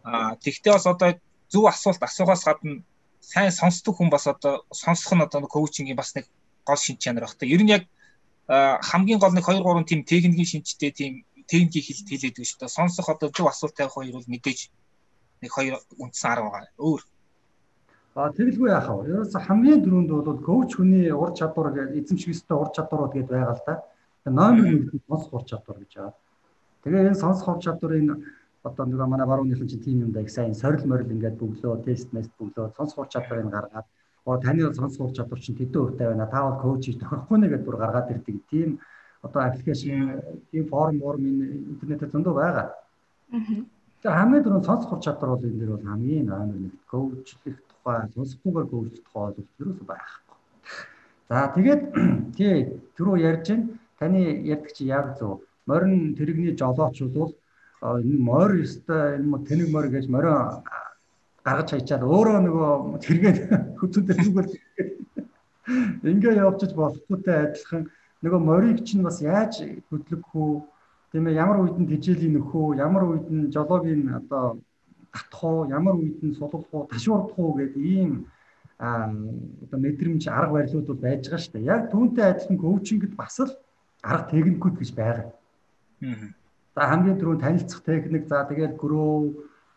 Аа тэгтээ бас одоо зөв асуулт асуухаас гадна сайн сонсдог хүн бас одоо сонсох нь одоо коучингийн бас нэг гол шин чанар баг. Ер нь яг хамгийн гол нэг 2 3 тийм техникийн шинжтэй тийм техникийн хэлт хэлээд биш одоо сонсох одоо зөв асуулт тавих хоёр бол мэдээж нэг хоёр үндсэн арга байгаа. Өөр. А тэгэлгүй яах вэ? Ерөөсө хамгийн дөрөнд бол коуч хүний ур чадвар гэдэг эзэмших ёстой ур чадварууд гэдээ байгаа л да. Номер 1 нь сонсох ур чадвар гэж байгаа. Тэгээ энэ сонсох ур чадварыг одоо нэг манай барууныхан чинь тим юм да их сайн сорил морил ингээд бөглөө тест мест бөглөө сонсох ур чадварыг гаргаад оо таны сонсох ур чадвар чинь тэдэн хувьтай байна. Та бол коуч тохирохгүй нэ гэдээ бүр гаргаад ирдэг. Тийм одоо аппликейшн, тийм форм форм интернетээр зөндөө байгаа. Тэгэхээр хамгийн дөрөв сонсох чадвар бол энэ дэр бол хамгийн номер 1 коучлэх тухай сонсохгүйгээр гүйцэх тухай бол ерөөсөй байхгүй. За тэгээд тий түрүү ярьж байна. Таны ярьдаг чи яг зөв. Морин тэрэгний жолооч бол энэ морь өстой энэ тэнэг морь гэж морио гаргаж хайчаад өөрөө нөгөө тэргээд хөцөндөө зүгээр. Ингээ явуулчих болохгүйтэй адилхан. Нөгөө морийг чинь бас яаж хөдлөх үү тийм ээ ямар үед нь тижээлийн нөхөө ямар үед нь жолоогийн одоо татах уу, ямар үед нь сулгах уу, ташуурдах уу гэдэг ийм одоо мэдрэмж арга барилууд бол байж байгаа шүү дээ. Яг түүнтэй адилхан коучингд бас л арга техникүүд гэж байгаа. За хамгийн түрүүнд танилцах техник. За тэгээд гөрөө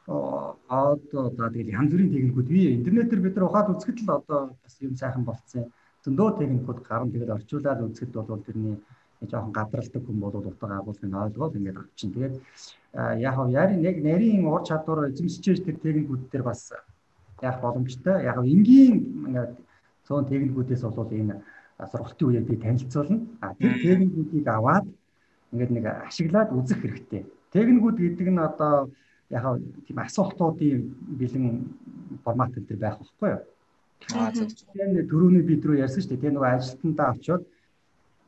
одоо за тэгээд янз бүрийн техникүүд бий. Интернетээр бид нар ухаад үзэхэд л одоо бас юм сайхан болцсон. Зөндөө техникүүд гарна тэгээд орчуулаад үзэхэд бол тэрний жоохон гадралдаг хүн бол утга агуулгыг ойлгоод ингээд авчин. Тэгээд яг яри нэг нарийн ур чадвар эзэмшиж тэр техникүүд дээр бас яах боломжтой. Яг энгийн ингээд цөөн техникүүдээс бол энэ сургалтын үеэр би танилцуулна. А тэр техникүүдийг аваад ингээд нэг ашиглаад үзэх хэрэгтэй. Техникүүд гэдэг нь одоо яг тийм асуултуудын бэлэн формат дээр байх байхгүй юу? Аа. Тэгээд дөрөвний бид рүү ярьсан шүү дээ. Тэгээ нөгөө ажилтнаа авчоод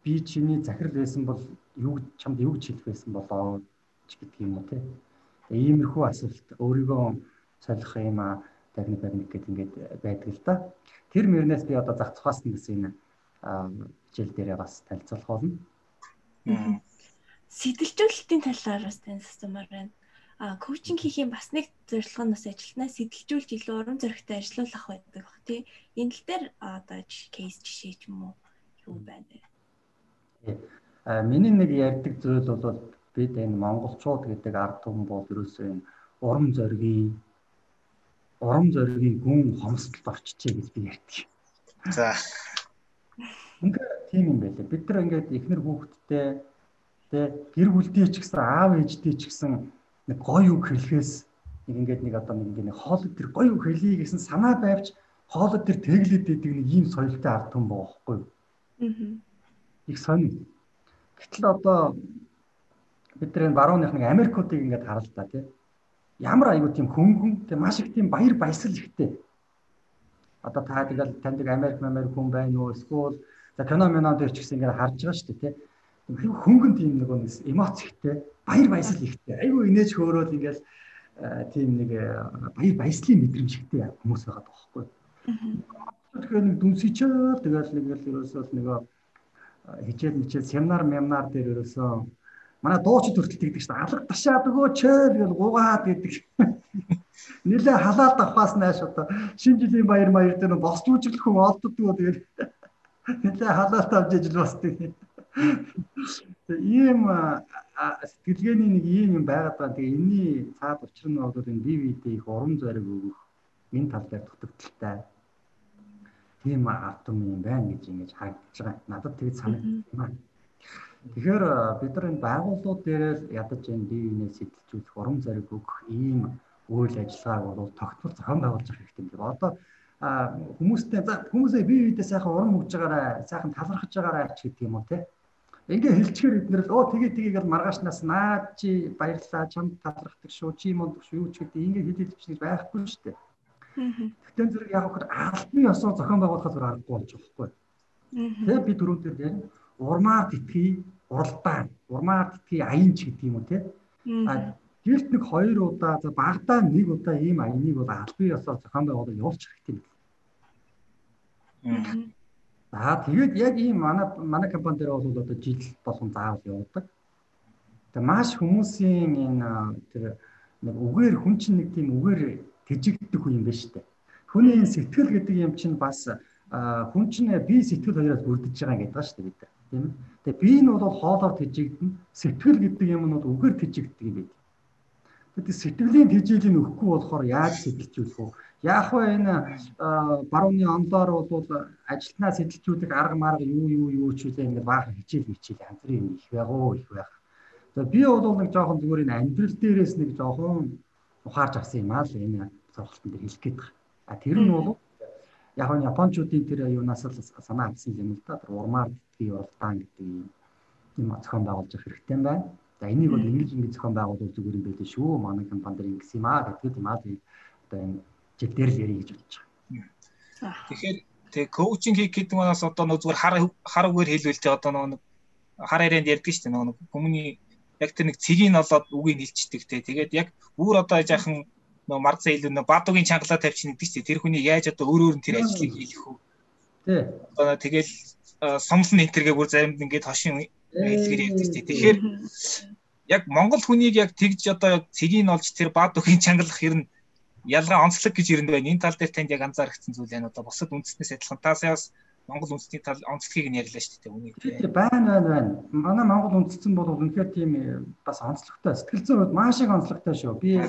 би чиний захирал байсан бол юу чамд юу гэж хэлэх байсан болоо ч гэдэг юм уу те. Иймэрхүү асуулт өөрийгөө солих юм а техник баримт гэдэг ингээд байдаг л да. Тэр мөрнөөс би одоо зах цухаас нь гэсэн энэ хичээл дээрээ бас танилцуулах болно. Сэдэлжүүлэлтийн талаар бас танилцсанмаар байна. А коучинг хийх юм бас нэг зорилго нь бас ажилтнаа сэдэлжүүлж илүү урам зоригтой ажиллах байдаг бах тий. Энэ тал дээр одоо кейс жишээ ч юм уу юу байна вэ? А миний нэг ярьдаг зүйл бол бид энэ монголчууд гэдэг ард түмэн бол ерөөсөө энэ урам зоригийн урам зоригийн гүн хомсдолд орчижээ гэж би ярьдаг. За. Ингээ тийм юм байлаа. Бид нар ингээд эхнэр хүүхэдтэй тэ гэр бүлтэй ч гэсэн аав ээжтэй ч гэсэн нэг гоё үг хэлэхээс нэг ингээд нэг одоо нэг ингээд хоолой тэр гоё үг хэлье гэсэн санаа байвч хоолой тэр тэглээд идэг нэг ийм соёлтой ард байгаа байхгүй юу? Аа их сонь. Гэтэл одоо бид нар энэ барууных нэг Америкуудыг ингээд та тий. Ямар аюу тийм хөнгөн тий маш их тийм баяр баясгал ихтэй. Одоо та тэгэл таньдаг Америк Америк хүн байна уу эсвэл за кино мино дээр ч гэсэн ингээд харж байгаа шүү дээ тий. Тийм хөнгөн тийм нэг эмоц ихтэй баяр баясгал ихтэй. Аюу инээж хөөрөөл ингээд тийм нэг баяр баясгалын мэдрэмж ихтэй хүмүүс байгаа байхгүй. Тэгэхээр нэг дүнсичээр тэгэл нэг л ерөөсөө нэг хичээл мичээл семинар мемнар дээр ерөөсөө манай дуучид хүртэл тэгдэг шүү дээ. Алга ташаад өгөө чөөл гэж гугаад гэдэг. Нилээ халаалт авахаас нааш одоо шинэ жилийн баяр маяр дээр босч үжиглэх хүн олддгоо тэгээд нилээ халаалт авч ижил босдог. Ийм сэтгэлгээний нэг ийм юм байгаад байна. Тэгээ энэний цаад учир нь бол энэ биедээ их урам зориг өгөх энэ тал дээр дутагдaltaй. Тийм автом юм байна гэж ингэж харагдаж байгаа. Надад тэгж санагдсан. Тэгэхээр бид нар энэ байгууллагууд дээр ядаж энэ биенээ сэтэлжүүлэх урам зориг өгөх ийм үйл ажиллагааг бол тогтмол зохион байгуулж явах хэрэгтэй юм. Одоо хүмүүстэй хүмүүсээ бие биедээ сайхан урам өгж байгаарай, сайхан талархаж байгаарай ч гэдэг юм уу те. Ингээ хэлчихээр эднэр л оо тэгээ тэгээгээл маргаашнаас наад чи баярлаа чамд талархдаг шүү чи монд шүү юу ч гэдэг ингээ хэлэлж гэж байхгүй шүү дээ. Тэгтэн зэрэг яг хөр албан ёсоор зохион байгуулахад зур аргагүй болж байхгүй. Тэгээ би дөрөв дээр яг урмаар тэтгий уралдаан урмаар тэтгий аян ч гэдэг юм уу те а гэрт нэг хоёр удаа за багадаа нэг удаа ийм аяныг бол албан ёсоор зохион байгуулалт явуулчих хэрэгтэй За тэгээд яг ийм манай манай компани дээр бол одоо жил болгон заавал явуулдаг. Тэгээ маш хүмүүсийн энэ тэр нэг үгээр хүн чинь нэг тийм үгээр тэжигддэг хүн юм байна шүү дээ. Хүний сэтгэл гэдэг юм чинь бас хүн чинь бие сэтгэл хоёроос бүрдэж байгаа гэдэг ба шүү дээ бид тийм ээ. Тэгээ бие нь бол хоолоор тэжигдэн сэтгэл гэдэг юм нь үгээр тэжигддэг юм байдаг. Тэгээд сэтгэлийн тэжээлийн өгөхгүй болохоор яаж сэтэлжүүлэх вэ? Яг вэ энэ барууны ондоор бол ажилтнаа сэтэлжүүлэх арга марга юу юу юу ч үлээ ингээд баахан хичээл хичээл бүрийн их байгуу их байх. За би бол нэг жоохон зүгээр энэ амьдрал дээрээс нэг жоохон ухаарч авсан юм аа л энэ сургалтын дээр хэлэх гээд байгаа. А тэр нь бол яг нь японочдын тэр юунаас л санаа авсан юм л да. Тэр урмаар бие уралдаан гэдэг юм зохион байгуулж явах хэрэгтэй юм байна. За энийг бол ингэж ингэж зохион байгуулах зүгээр юм байлээ шүү. Манай компани дээр ингэсэн юм аа гэдэг юм аа одоо энэ жил дээр л ярих гэж бодож байгаа. Тэгэхээр тэг коучинг хийх гэдэг манаас одоо нөө зүгээр хар хар үгээр хэлвэл тэ одоо нөө хар ярианд ярьдаг шүү дээ нөө хүмүүний яг тэр нэг цэгийг олоод үгийг хэлчихдэг те. Тэгээд яг бүр одоо яахан нөө марцаа илүү нөө бадугийн чангалаа тавьчихна гэдэг чинь тэр хүний яаж одоо өөр өөр нь тэр ажлыг хийх вэ? Тий. Одоо тэгэл сомлон энтергээ бүр заримд ингээд хошин хэлгээр ярьдаг тийм. Тэгэхээр яг Монгол хүнийг яг тэгж одоо цэгийг олж тэр бад өхний чангалах ер нь ялгаа онцлог гэж ирэнд байна. Энэ тал дээр танд яг анзаарчихсан зүйл байна. Одоо бусад үндэснээс адилхан та саяас Монгол үндэсний тал онцлогийг нь ярьлаа шүү дээ. Үнийг тийм. Байна байна байна. Манай Монгол үндэстэн бол үнэхээр тийм э, бас онцлогтой. Сэтгэл зүйн хувьд маш их онцлогтой шүү. Би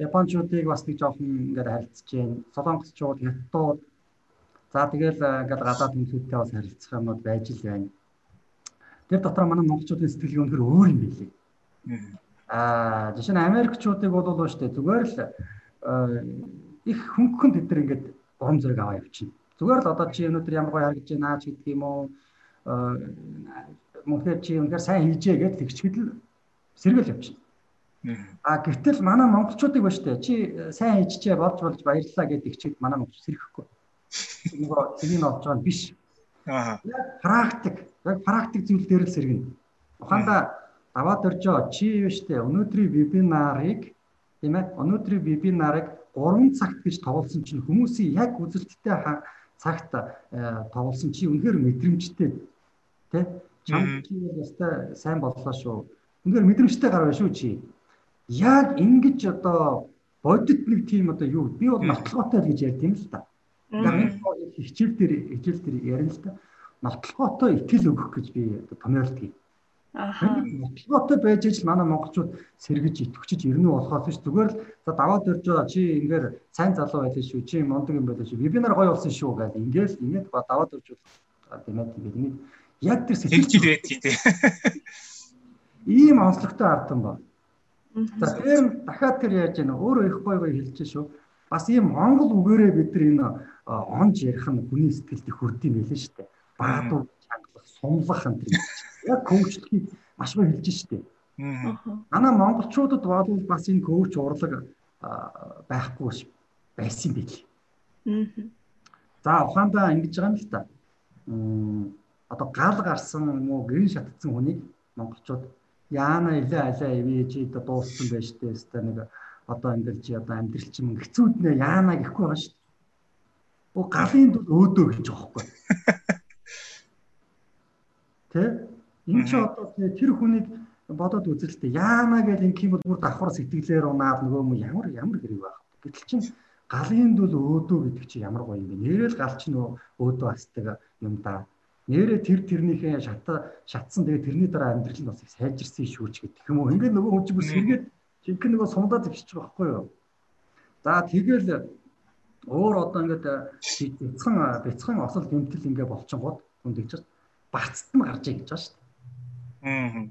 Япончуудыг бас нэг жоохон ингээд харилцаж байна. Солонгосчууд, Хятадууд За тэгэл э, ингээд гадаад хүмүүстэй бас харилцах юмуд байж л байна. Тэр дотор манай монголчуудын сэтгэлгээ өнөхөр өөр юм билий. Аа жишээ нь Америкчуудыг бол уу штэ зүгээр л э, их хөнгөн тэд нар ингээд урам зориг аваа явчихна. Зүгээр л одоо чи өнөөдөр ямар гоё харагдаж байна ч гэдэг юм уу. Мөнхөр чи өнөхөр сайн хийжээ гэж тэгчгэд л сэргэл явчихна. А гэтэл манай монголчуудыг ба штэ чи э, сайн хийчихээ болж болж баярлалаа гэдэг чиг манай монголч сэрхэхгүй нөгөө тэрийг олж байгаа нь биш. Аа. Практик, яг практик зүйл дээр л сэргэнэ. Ухаанда даваад оржоо чи юу штэ? Өнөөдрийн вебинарыг тийм ээ өнөөдрийн вебинарыг 3 цагт гэж тоглосон чинь хүмүүсийн яг үзэлттэй цагт э, тоглосон чи үнэхээр мэдрэмжтэй тий чам чи баста сайн боллоо шүү. Үнэхээр мэдрэмжтэй гарваа шүү чи. Яг ингэж одоо бодит нэг тийм одоо юу би бол нотлоготой гэж ярьд юм л та хичээл дээр хичээл дээр ярина л та. Нотлогоотой итгэл өгөх гэж би томьёолдог. Аа. Нотлогоотой байж ижил манай монголчууд сэргэж итгэвчж ирнэ болохоос биш зүгээр л за даваад ирж байгаа чи ингээр сайн залуу байлаа шүү чи мондөг юм байлаа шүү вебинар гоё болсон шүү гэж ингээл ингээд даваад ирж бол тэгээд ингээд яг тэр сэтгэл байдаг тийм. Ийм онцлогтой ардсан ба. За тэр дахиад тэр яаж яана өөрөө их гоё гоё хэлж шүү. Бас ийм монгол үгээрээ бид нар энэ онж ярих нь хүний сэтгэлд их хүрдэм байлээ шүү дээ. Баадуу чангалах, сумлах энэ тийм. Яг коучлахыг маш их хэлж штэ. Манай монголчуудад бол бас энэ коуч урлаг байхгүй байсан юм билий. За ухаандаа ингэж байгаа юм л та. Одоо гал гарсан юм уу гэрэн шатцсан хүнийг монголчууд яана илээ алаа ивэ чи одоо дууссан байж тээ өстой нэг одоо ингээд чи одоо амьдрал чинь хэцүүд нэ яана гэхгүй байгаа шүү Оо галын дул өөдөө гэж байхгүй. Тэ? Энэ ч одоо тэр хүнийг бодоод үзэлтэй яана гэж ингэх юм бол бүр давхар сэтгэлээр унаад нөгөө юм ямар ямар хэрэг байх. Гэтэл чинь галын дул өөдөө гэдэг чи ямар гоё юм бэ? Нэрэл гал чи нөгөө өөдөө асдаг юм да. Нэрээ тэр тэрнийхээ шат шатсан тэгээ тэрний дараа амьдрал нь бас сайжирсан шүүч гэдэг юм уу. Ингээд нөгөө хүн чинь бүс эргээд жинхэнэ нөгөө зэгсэж байгаа байхгүй юу? За тэгэл өөр одоо ингээд бяцхан бяцхан осол гэмтэл ингээ болчихгод хүн тэгж бацт нь гарч ий гэж байгаа шүү дээ. Аа.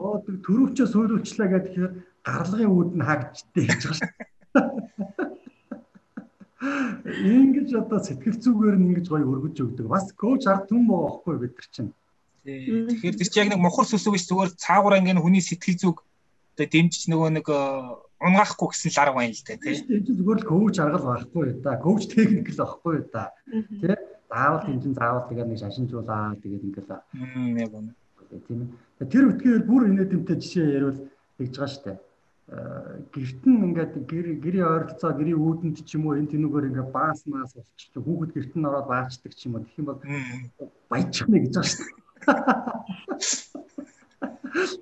Оо төрөвчөө сөйлүүлчлээ гэхээр гарлагын үүд нь хаагчтэй гэж байгаа шүү дээ. Ингэж одоо сэтгэл зүгээр нь ингэж гоё өргөж өгдөг. Бас коуч ард түн боохгүй бид нар чинь. Тэгэхээр тэр чинь яг нэг мохор сүсэг биш зүгээр цаагаараа ингэ хүний сэтгэл зүг одоо дэмжиж нөгөө нэг э, унгаахгүй гэсэн л арга байна л дээ тий. Энэ чинь зүгээр л коуч аргал байхгүй да. Коуч техник л байхгүй да. Тий. Заавал тэмцэн заавал тэгээд нэг шашинжуулаа тэгээд ингээл. Мм яг үнэ. Тийм. Тэр үтгээр бүр инээдэмтэй жишээ ярил тэгж байгаа штэ гэрт нь ингээд гэр гэрийн ойролцоо гэрийн үүдэнд ч юм уу энэ тэнүүгээр ингээд баас маас болчих чи хүүхэд гэрт нь ороод баачдаг ч юм уу тэгэх юм бол баячих нэ гэж байгаа шүү дээ.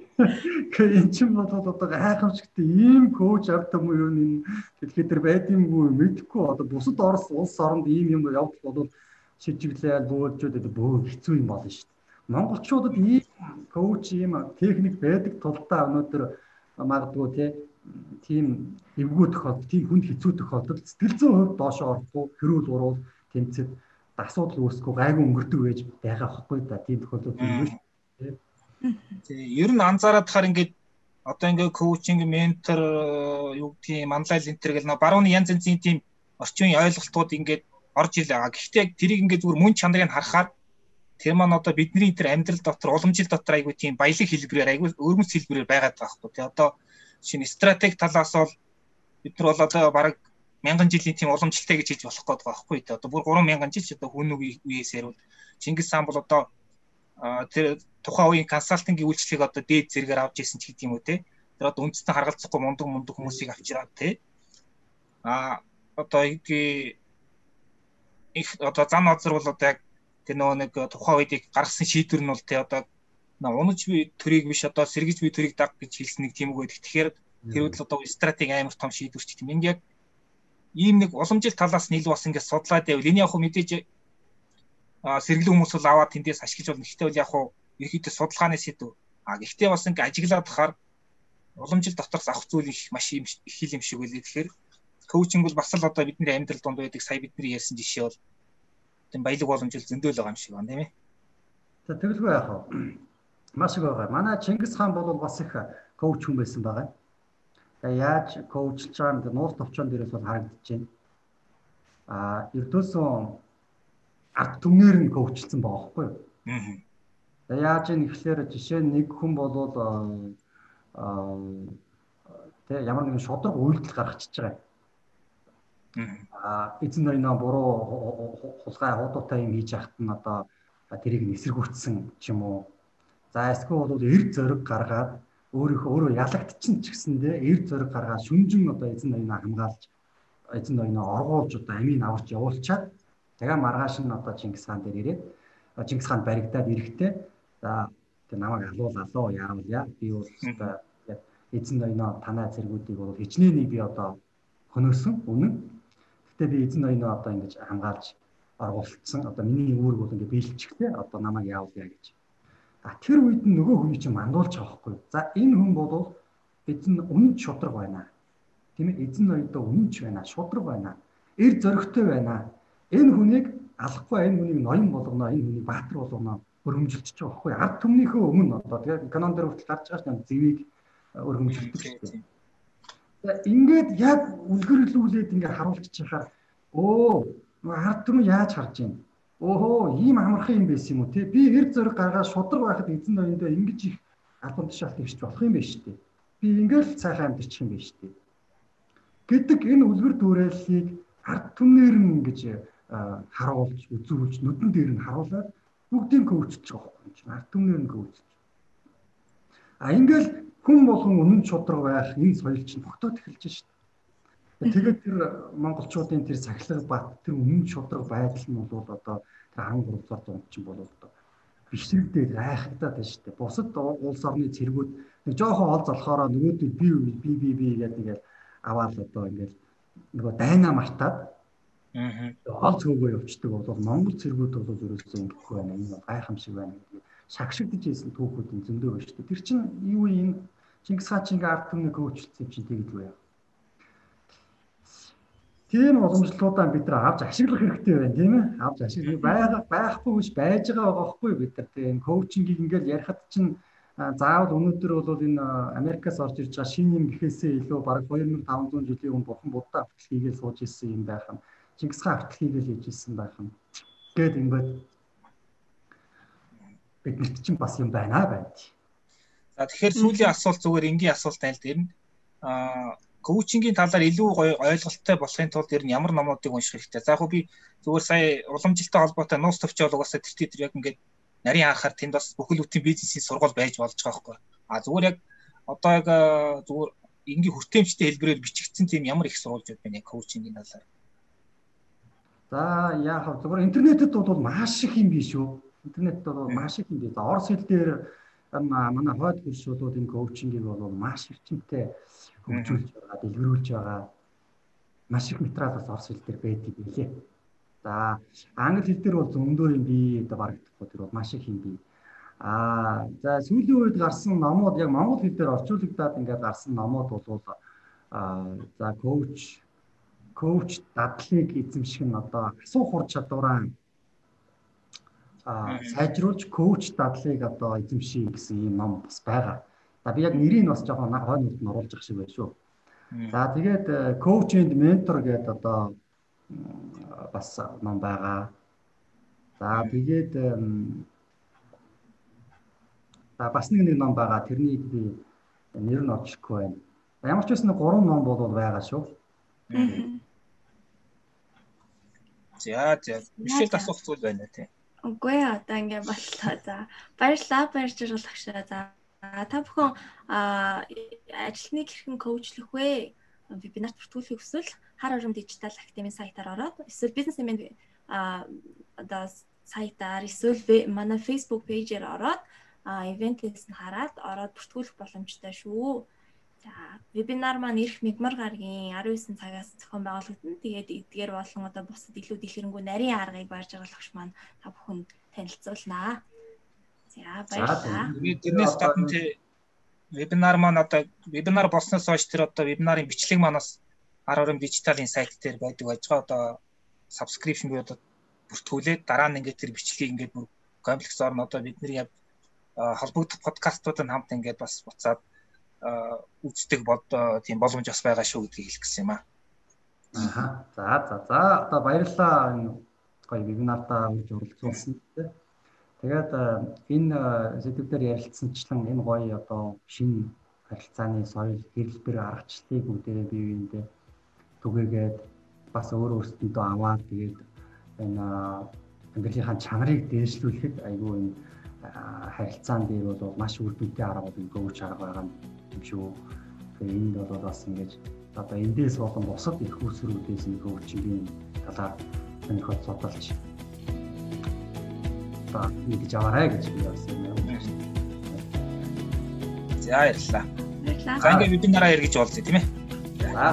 Гэхдээ эн чинь бодоод одоо гайхамшигтай ийм коуч авдаг юм юу энэ тэгэхээр тэр байдимгүй мэдхгүй одоо бусад орос улс оронд ийм юм явдал бол шижиглээл бөөлжүүд бөө хэцүү юм болно шүү дээ. Монголчуудад ийм коуч ийм техник байдаг тулдаа өнөөдөр магадгүй тийм эвгүй тохиолдол, тийм хүнд хэцүү тохиолдолд сэтгэл зүйн хувьд доош орохгүй, хэрүүл уруул тэмцэд асуудал үүсэхгүй гайгүй өнгөрдөг байж байгаа байхгүй да тийм тохиолдол юм шүү. Тий, ер нь анзаараад хахаар ингээд одоо ингээд коучинг, ментор юу гэдгийг манлайл энтер гэл нөө барууны янз янзын тийм орчин ойлголтууд ингээд орж ил байгаа. Гэхдээ тэрийг ингээд зүгээр мөн чанарыг харахаар тэр маань одоо бидний тэр амьдрал дотор уламжил дотор айгүй тийм баялаг хэлбэрээр айгүй өрмөц хэлбэрээр байгаад байгаа хгүй. Тэгээ одоо шинэ стратеги талаас бол бид нар бол одоо бараг мянган жилийн тийм уламжлалтай гэж хэлж болох гээд байгаа хгүй. Одоо бүр 3000 жил ч одоо хүн үеэс ярил Чингис хаан бол одоо тэр тухайн үеийн консалтингийн үйлчлэгийг одоо дээд зэрэгээр авч ирсэн ч гэдэг юм уу те. Тэр одоо үндэстэн харгалзахгүй мундаг мундаг хүмүүсийг авчираад те. А одоо игі их одоо зам азар бол одоо яг тэр нөгөө нэг тухайн үед гаргасан шийдвэр нь бол тий одоо унаж би төрийг биш одоо сэргэж би төрийг даг гэж хэлсэн нэг тийм үг байдаг. Тэгэхээр тэр үед л одоо стратеги амар том шийдвэр ч тийм. Ингээд ийм нэг уламжил талаас нь ил бас ингээд судлаад байвал энэ яг хөө мэдээж сэргэлэн хүмүүс бол аваад тэндээс ашиглаж болно. Гэхдээ бол яг хөө ерхийдээ судалгааны сэдв. А гэхдээ бас ингээд ажиглаад тахаар уламжил доторс авах зүйл их маш их хил юм шиг үлээ. Тэгэхээр коучинг бол бас л одоо бидний амьдрал донд байдаг сая бидний ярьсан жишээ бол тийм баялаг боломжтой зөндөл байгаа юм шиг байна тийм ээ. За тэгэлгүй яах вэ? Маш их байгаа. Манай Чингис хаан бол бас их коуч хүн байсан байгаа. Тэгээ яаж коучлж байгаа нь нууц товчон дээрээс бол харагдаж байна. Аа эрдөөсөн арт түмнэр нь байгаа байхгүй юу? Аа. Тэгээ яаж юм ихлээр жишээ нэг хүн болвол аа тэгээ ямар нэгэн шудраг үйлдэл гаргачихж байгаа а эзэн ноёноо буруу хулгай хуудуутай юм хийж яхад нь одоо тэрийг нэсэргүүцсэн ч юм уу. За эсвэл бол эрд зориг гаргаад өөрийнхөө өөрөө ялагдчихсан ч гэсэндээ эрд зориг гаргаад шүнжин одоо эзэн ноёноо хамгаалж эзэн ноёноо оргуулж одоо амийг аварч явуулчаад тэгээ маргааш нь одоо Чингис хаан дээр ирээд Чингис хаан баригдаад ирэхдээ за тэг намайг алуул алуу яавал би бол одоо эзэн ноёноо танай зэргүүдийг бол хичнээн би одоо хөнөөсөн үнэн Гэтэ би эзэн ноёноо одоо ингэж хамгаалж оргуулсан. Одоо миний үүрэг бол ингэ биелчихлээ. Одоо намайг яавлаа гэж. А тэр үед нь нөгөө хүний чинь мандуулж байгаа хгүй. За энэ хүн бол эзэн үнэн шудраг байна. Тийм ээ эзэн ноёдоо үнэнч байна, шудраг байна. Эр зөрөгтэй байна. Энэ хүнийг алахгүй энэ хүнийг ноён болгоно, энэ хүнийг баатар болгоно өргөмжилж байгаа хгүй. Ард түмнийхөө өмнө одоо тэгээ канон дээр хүртэл гарч байгаа дээ. Зэвийг өргөмжилдэг шүү дээ. Ингээд яг үлгэрлүүлээд ингээд харуулчих чахаар өө ард түмэн яаж харж байна? Өөхөө ийм амархан юм байсан юм уу те? Би эр зөрөг гаргаад шудраг байхад эзэн ноёндоо ингэж их албан тушаалт ихч болох юм шүү дээ. Би ингээл цайхан амьдчих юм шүү дээ. Гэдэг энэ үлгэр дүүрэллийг ард түмнэр нь ингэж харуулж үзүүлж нүдэн дээр нь харуулад бүгдийг көөцөж байгаа юм чинь ард түмнэр нь көөцөж. А ингээл хүн болгон үнэн шудраг байх энэ соёл чинь тогтоод эхэлж шít. Тэгээд тэр монголчуудын тэр сахилга бат тэр үнэн шудраг байдал нь бол одоо тэр 13 дугаар зуунд чинь бол одоо бишрэгдээд айхагдаад байна шүү дээ. Бусад улс орны цэргүүд нэг жоохон ол золохороо нөгөөдөө би би би би гэдэг ингээд аваад одоо ингээд нөгөө дайна мартаад аа ол цөөгөө явцдаг бол Монгол цэргүүд бол ерөөсөө ингэхгүй байна. Энэ гайхамшиг байна гэдэг шагшигдж ийсэн түүхүүд зөндөө байна шүү дээ. Тэр чинь юу юм Чингис хаан чинь ард түмний коучлсан чинь тэгдэл байя. Тийм уламжлалуудаа бид нар авч ашиглах хэрэгтэй байна тийм ээ. Авч ашиглах байгаа байхгүй биш байж байгаа байхгүй бид нар тийм коучингийг ингээл ярихад чинь заавал өнөөдөр бол энэ Америкаас орж ирж байгаа шинэ юм гэхээсээ илүү бараг 2500 жилийн өмнө бурхан будда автлал хийгээл сууж ирсэн юм байх нь. Чингис хаан автлал хийгээл хийж ирсэн байх нь. Гэт ингээд биднэрт чинь бас юм байна байна. За тэгэхээр сүүлийн асуулт зүгээр энгийн асуулт айл дээр нь аа коучингийн талаар илүү ойлголттой болохын тулд ер нь ямар номуудыг унших хэрэгтэй. За яг би зүгээр сая уламжилттай холбоотой нууц төвчөөл угаасаа тэр тэр яг ингээд нарийн анхаар тэнд бас бүхэл бүтэн бизнесийн сургууль байж болж байгаа байхгүй. А зүгээр яг одоо яг зүгээр энгийн хүртээмжтэй хэлбэрээр бичигдсэн тийм ямар их сургуульчуд байна коучингийн талаар. За яах вэ? Зүгээр интернетэд бол маш их юм биш үү? Интернетд бол маш их юм биш. Орос хэл дээр манай хойд хуршуулууд энэ коучингийг бол маш эрчимтэй хөгжүүлж байгаа, дэлгэрүүлж байгаа. Маш их материал бас орос хэл дээр байдаг билээ. За англи хэл дээр бол зөндөө юм би одоо барагдахгүй тэр бол маш их юм би. Аа за сүүлийн үед гарсан номууд яг монгол хэл дээр орчуулагдаад ингээд гарсан номууд бол аа за коуч коуч дадлыг эзэмших нь одоо асуух ур чадвараа сайжруулж коуч дадлыг одоо эзэмших гэсэн юм ном бас байгаа. За би яг нэрийг бас жоохон хойнууд нь оруулж ах шиг байна шүү. За тэгээд коуч энд ментор гэдэг одоо бас ном байгаа. За тэгээд за бас нэг нэг ном байгаа. Тэрнийг би нэр нь очихгүй байна. Ямар ч байсан гурван ном бол байгаа шүү. За за. Бишэл асуух зүйл байна тийм. Үгүй одоо ингээ боллоо. За баярлалаа баяржуулах шээ. За та бүхэн ажилтны хэрхэн коучлах вэ? Вебинарт бүртгүүлэхийг хүсвэл хар ором дижитал академийн сайтаар ороод эсвэл бизнес эмэн одоо сайтаар эсвэл манай Facebook пэйжээр ороод ивент лист нь хараад ороод бүртгүүлэх боломжтой шүү. Вебинар маань ирэх мигмар гарагийн 19 цагаас зохион байгуулагдана. Тэгээд эдгээр болон одоо бусад илүү дэлгэрэнгүй нарийн аргыг барьж байгаа лагш маань та бүхэнд танилцуулнаа. За баярлалаа. Тэрнээс гадна тий вебинар маань одоо вебинар болсноос хойш тэр одоо вебинарын бичлэг манаас 10 дижиталын сайт дээр байдаг байж байгаа одоо subscription буюу одоо бүртгүүлээд дараа нь ингээд тэр бичлэгийг ингээд бүр комплекс орно одоо бидний холбогдох подкастууд нь хамт ингээд бас буцаад үздэг бод тийм боломж бас байгаа шүү гэдгийг хэлэх гэсэн юм аа. Аха. За за за одоо баярлалаа энэ гоё вебинартаа үрж оролцуулсан. Тэгээд энэ сэдвээр ярилцсанчлан энэ гоё одоо шинэ харилцааны соёл хэрэглбэр аргачлалыг бүгдээ бие биендээ түгээгээд бас өөр өөрсдөндөө аваад тэгээд энэ ангийнхаа чанарыг дээшлүүлэхэд айгүй энэ харилцаан дээр бол маш үр дүнтэй арга бол өгч арга байгаа юм шүү. Тэгээ энд бол бас ингэж одоо эндээс болон бусад их усрүүдээс нэг өвчнгийн талаар сонирхож судалж та нэгж аваарай гэж би бас юм байна. За. Баярлалаа. За ингээд бид нараа ярих гэж болзъя тийм ээ. За.